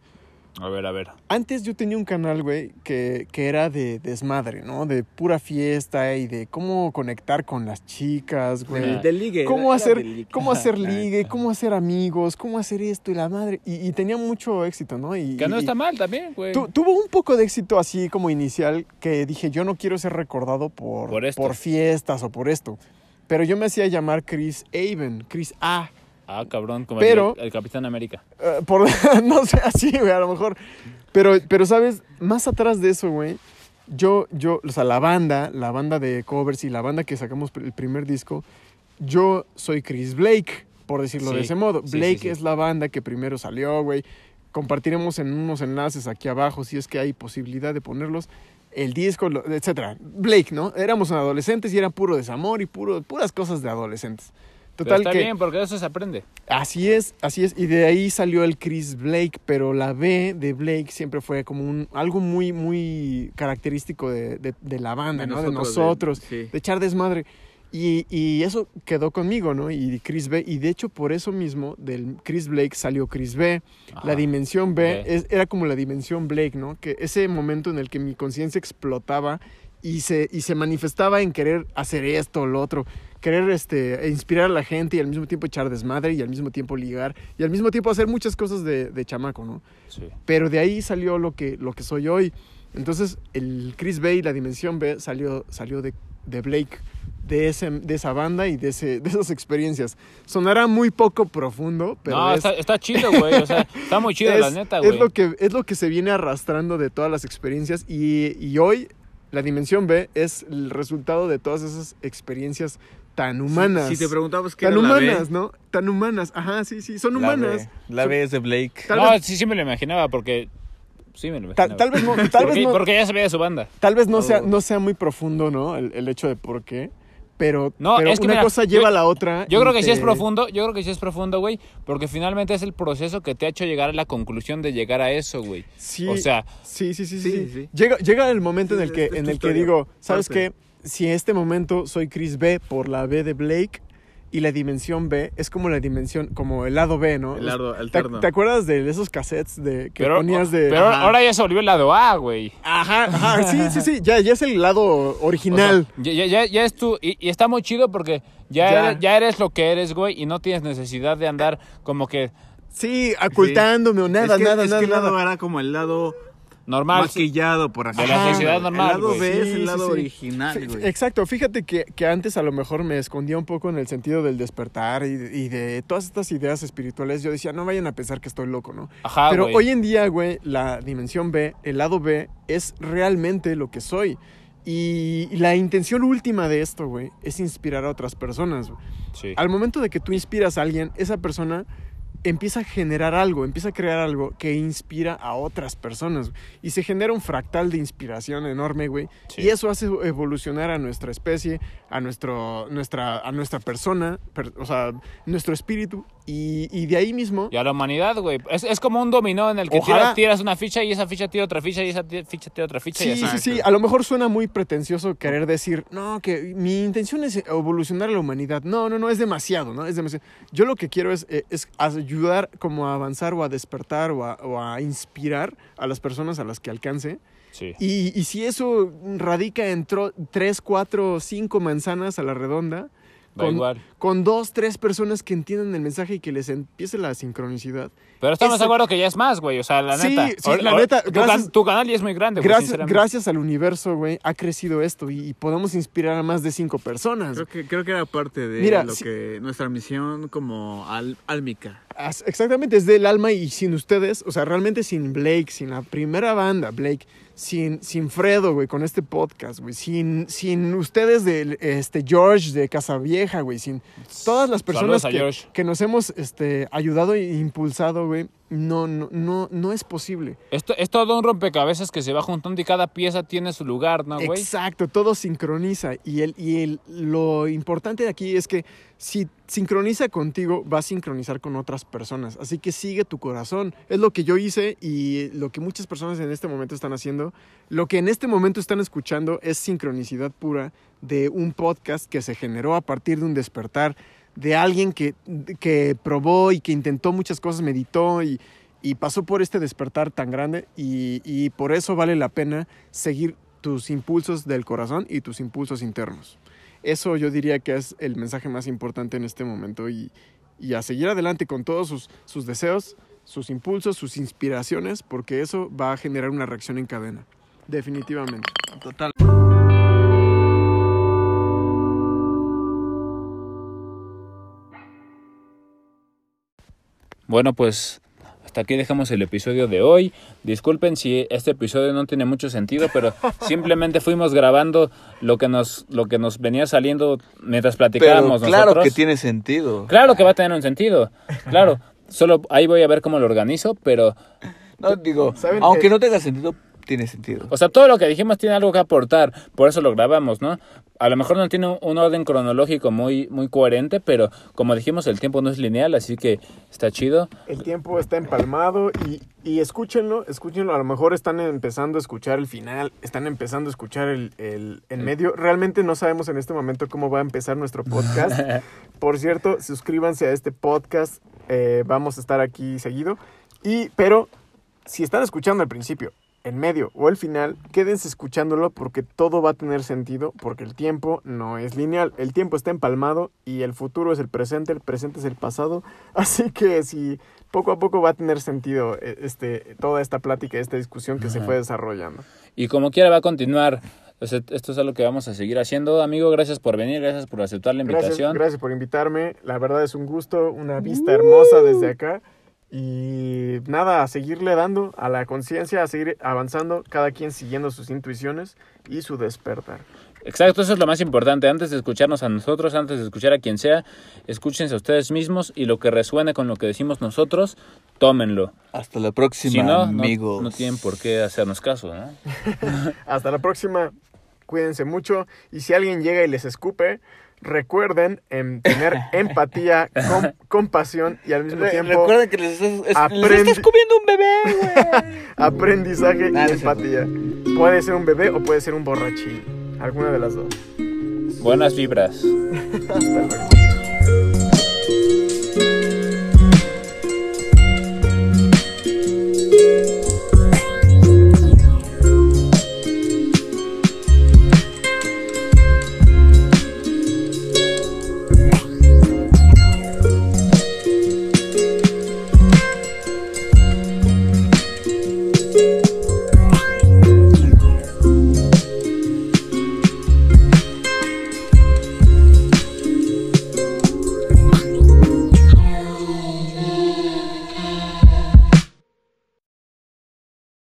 A ver, a ver. Antes yo tenía un canal, güey, que, que era de desmadre, ¿no? De pura fiesta y de cómo conectar con las chicas, güey. De- ligue. Cómo hacer, cómo hacer ligue, cómo hacer amigos, cómo hacer esto y la madre. Y, y tenía mucho éxito, ¿no? Y, Que no y- está mal también, güey. Tu- tuvo un poco de éxito así como inicial que dije, yo no quiero ser recordado por, Por esto. fiestas o por esto. Pero yo me hacía llamar Chris Aven, Chris A. Ah, cabrón, como Pero- el, el Capitán América. Eh, por, <laughs> no sé, así, güey, a lo mejor. Pero, pero, ¿sabes? Más atrás de eso, güey, yo, yo, o sea, la banda, la banda de covers y la banda que sacamos el primer disco, yo soy Chris Blake, por decirlo de ese modo. Blake sí, sí. es la banda que primero salió, güey. Compartiremos en unos enlaces aquí abajo si es que hay posibilidad de ponerlos. El disco, etcétera. Blake, ¿no? Éramos adolescentes y era puro desamor y puro, puras cosas de adolescentes. Pero Total está que bien, porque de eso se aprende. Así es, así es. Y de ahí salió el Chris Blake, pero la B de Blake siempre fue como un algo muy, muy característico de, de- de la banda, ¿no? De nosotros, de, sí. echar desmadre. Y, y eso quedó conmigo, ¿no? Y Chris B. Y de hecho, por eso mismo, del Chris Blake salió Chris B. Ajá. La dimensión B B. es- era como la dimensión Blake, ¿no? Que ese momento en el que mi conciencia explotaba y se, y se manifestaba en querer hacer esto o lo otro, querer este, inspirar a la gente y al mismo tiempo echar desmadre y al mismo tiempo ligar y al mismo tiempo hacer muchas cosas de, de chamaco, ¿no? Sí. Pero de ahí salió lo que, lo que soy hoy. Entonces, el Chris B y la dimensión B salió, salió de, de Blake, de, ese, de esa banda y de, ese, de esas experiencias. Sonará muy poco profundo, pero no, es, está, está chido, güey. O sea, está muy chido, <laughs> la es- neta, es güey. lo que es lo que se viene arrastrando de todas las experiencias y, y hoy la dimensión B es el resultado de todas esas experiencias tan humanas. Si te preguntabas qué tan era la B, humanas, ¿no? Tan humanas. Ajá, sí, sí, son la humanas. B, la B es de Blake. Tal no, vez- sí, sí me lo imaginaba, porque... Sí me lo Tal, imaginaba. tal vez no, tal <laughs> porque, vez no, porque ya sabía de su banda. tal vez no sea, Oh. no sea muy profundo, ¿no? El, el hecho de por qué. Pero, No, pero es que una mira, cosa yo- lleva a la otra. Yo creo que sí es profundo, yo creo que sí es profundo, güey, porque finalmente es el proceso que te ha hecho llegar a la conclusión de llegar a eso, güey. Sí, O sea, sí, sí, sí, Sí, sí. sí. Llega, llega el momento Sí, en el que, en el que digo, ¿sabes parte. qué? Si en este momento soy Chris B por la B de Blake y la dimensión B es como la dimensión, como el lado B, ¿no? El lado ¿Te, alterno. te acuerdas de esos cassettes de, que pero, ponías de... pero Ajá. ahora ya se volvió el lado A, güey. Ajá, ajá, <laughs> sí, sí, sí, ya, ya es el lado O sea, original. ya, ya, ya- ya es tú, y, y está muy chido porque ya, Ya. Eres, ya eres lo que eres, güey, y no tienes necesidad de andar como que sí, ocultándome o nada, es que, nada, es nada, que el lado nada. era como el lado normal. maquillado, por así De la sociedad normal, El lado. B es Sí, el lado sí, sí. original, güey. Exacto, fíjate que, que antes a lo mejor me escondía un poco en el sentido del despertar y, y de todas estas ideas espirituales. Yo decía, no vayan a pensar que estoy loco, ¿no? Ajá, Pero hoy en día, güey, la dimensión B, el lado B, es realmente lo que soy. Y, y la intención última de esto, güey, es inspirar a otras personas. güey. Sí. Al momento de que tú inspiras a alguien, esa persona empieza a generar algo, empieza a crear algo que inspira a otras personas. Y se genera un fractal de inspiración enorme, güey. Sí. Y eso hace evolucionar a nuestra especie, a, nuestro, nuestra, a nuestra persona, per- o sea, nuestro espíritu. Y, y de ahí mismo... Y a la humanidad, güey. Es, es como un dominó en el que Ojalá. tiras, tiras una ficha y esa ficha tira otra ficha y esa ficha tira otra ficha. y Sí, así. sí, sí. A lo mejor suena muy pretencioso querer decir, no, que mi intención es evolucionar a la humanidad. No, no, no, es demasiado, ¿no? Es demasiado. Yo lo que quiero es, eh, es ayudar como a avanzar o a despertar o a, o a inspirar a las personas a las que alcance. Sí. Y, y si eso radica en tro- tres, cuatro, cinco manzanas a la redonda, Da con, igual. con dos, tres personas que entiendan el mensaje y que les empiece la sincronicidad. Pero estamos de acuerdo que ya es más, güey. O sea, la Sí, neta. sí, la neta, Tu, gracias- can- tu canal ya es muy grande, güey, Gracias, al universo, güey, ha crecido esto y, y podemos inspirar a más de cinco personas. Creo que, creo que era parte de Mira, lo si- que nuestra misión como al, álmica. As- Exactamente, es del alma y sin ustedes, o sea, realmente sin Blake, sin la primera banda, Blake, sin, sin Fredo, güey, con este podcast, güey, sin, sin ustedes de este, George de Casavieja, güey, sin todas las personas que, que nos hemos este, ayudado e impulsado, güey, no, no, no, no es posible. Esto es todo un rompecabezas que se va juntando y cada pieza tiene su lugar, ¿no, güey? Exacto, todo sincroniza. Y, el, y el, lo importante de aquí es que si sincroniza contigo, va a sincronizar con otras personas. Así que sigue tu corazón. Es lo que yo hice y lo que muchas personas en este momento están haciendo. Lo que en este momento están escuchando es sincronicidad pura de un podcast que se generó a partir de un despertar de alguien que, que probó y que intentó muchas cosas, meditó y, y pasó por este despertar tan grande y, y por eso vale la pena seguir tus impulsos del corazón y tus impulsos internos. Eso yo diría que es el mensaje más importante en este momento y, y a seguir adelante con todos sus, sus deseos, sus impulsos, sus inspiraciones, porque eso va a generar una reacción en cadena, definitivamente. Total. Bueno, pues hasta aquí dejamos el episodio de hoy. Disculpen si este episodio no tiene mucho sentido, pero <laughs> simplemente fuimos grabando lo que nos lo que nos venía saliendo mientras Pero platicábamos claro nosotros. que tiene sentido. Claro que va a tener un sentido. Claro, solo ahí voy a ver cómo lo organizo, pero No, digo, ¿Saben aunque que- no tenga sentido, tiene sentido. o sea, todo lo que dijimos tiene algo que aportar, por eso lo grabamos, ¿no? A lo mejor no tiene un- orden cronológico muy muy coherente, pero como dijimos, el tiempo no es lineal, así que está chido. El tiempo está empalmado y, y escúchenlo, escúchenlo. A lo mejor están empezando a escuchar el final, están empezando a escuchar el, el en medio. Realmente no sabemos en este momento cómo va a empezar nuestro podcast. <laughs> Por cierto, suscríbanse a este podcast. eh, vamos a estar aquí seguido. Y, pero, si están escuchando al principio, en medio o el final, quédense escuchándolo porque todo va a tener sentido, porque el tiempo no es lineal. El tiempo está empalmado y el futuro es el presente, el presente es el pasado. <laughs> Así que si poco a poco va a tener sentido eh, este, toda esta plática, esta discusión que se fue desarrollando. Y como quiera va a continuar. Esto es algo que vamos a seguir haciendo. Amigo, gracias por venir, gracias por aceptar la Gracias, invitación. gracias por invitarme. La verdad es un gusto, una vista hermosa desde acá. Y nada, a seguirle dando a la conciencia, a seguir avanzando, cada quien siguiendo sus intuiciones y su despertar. Exacto, eso es lo más importante. Antes de escucharnos a nosotros, antes de escuchar a quien sea, escúchense a ustedes mismos y lo que resuene con lo que decimos nosotros, tómenlo. Hasta la próxima, Si no, no, amigos. no tienen por qué hacernos caso, ¿no? <laughs> Hasta la próxima, cuídense mucho y si alguien llega y les escupe, recuerden em, tener <laughs> empatía, com- compasión y al mismo tiempo Recuerden que les estás, es- les aprende- estás comiendo un bebé, güey. <laughs> aprendizaje y es empatía. Puede ser un bebé o puede ser un borrachín. Alguna de las dos. Buenas vibras. <laughs> Hasta luego.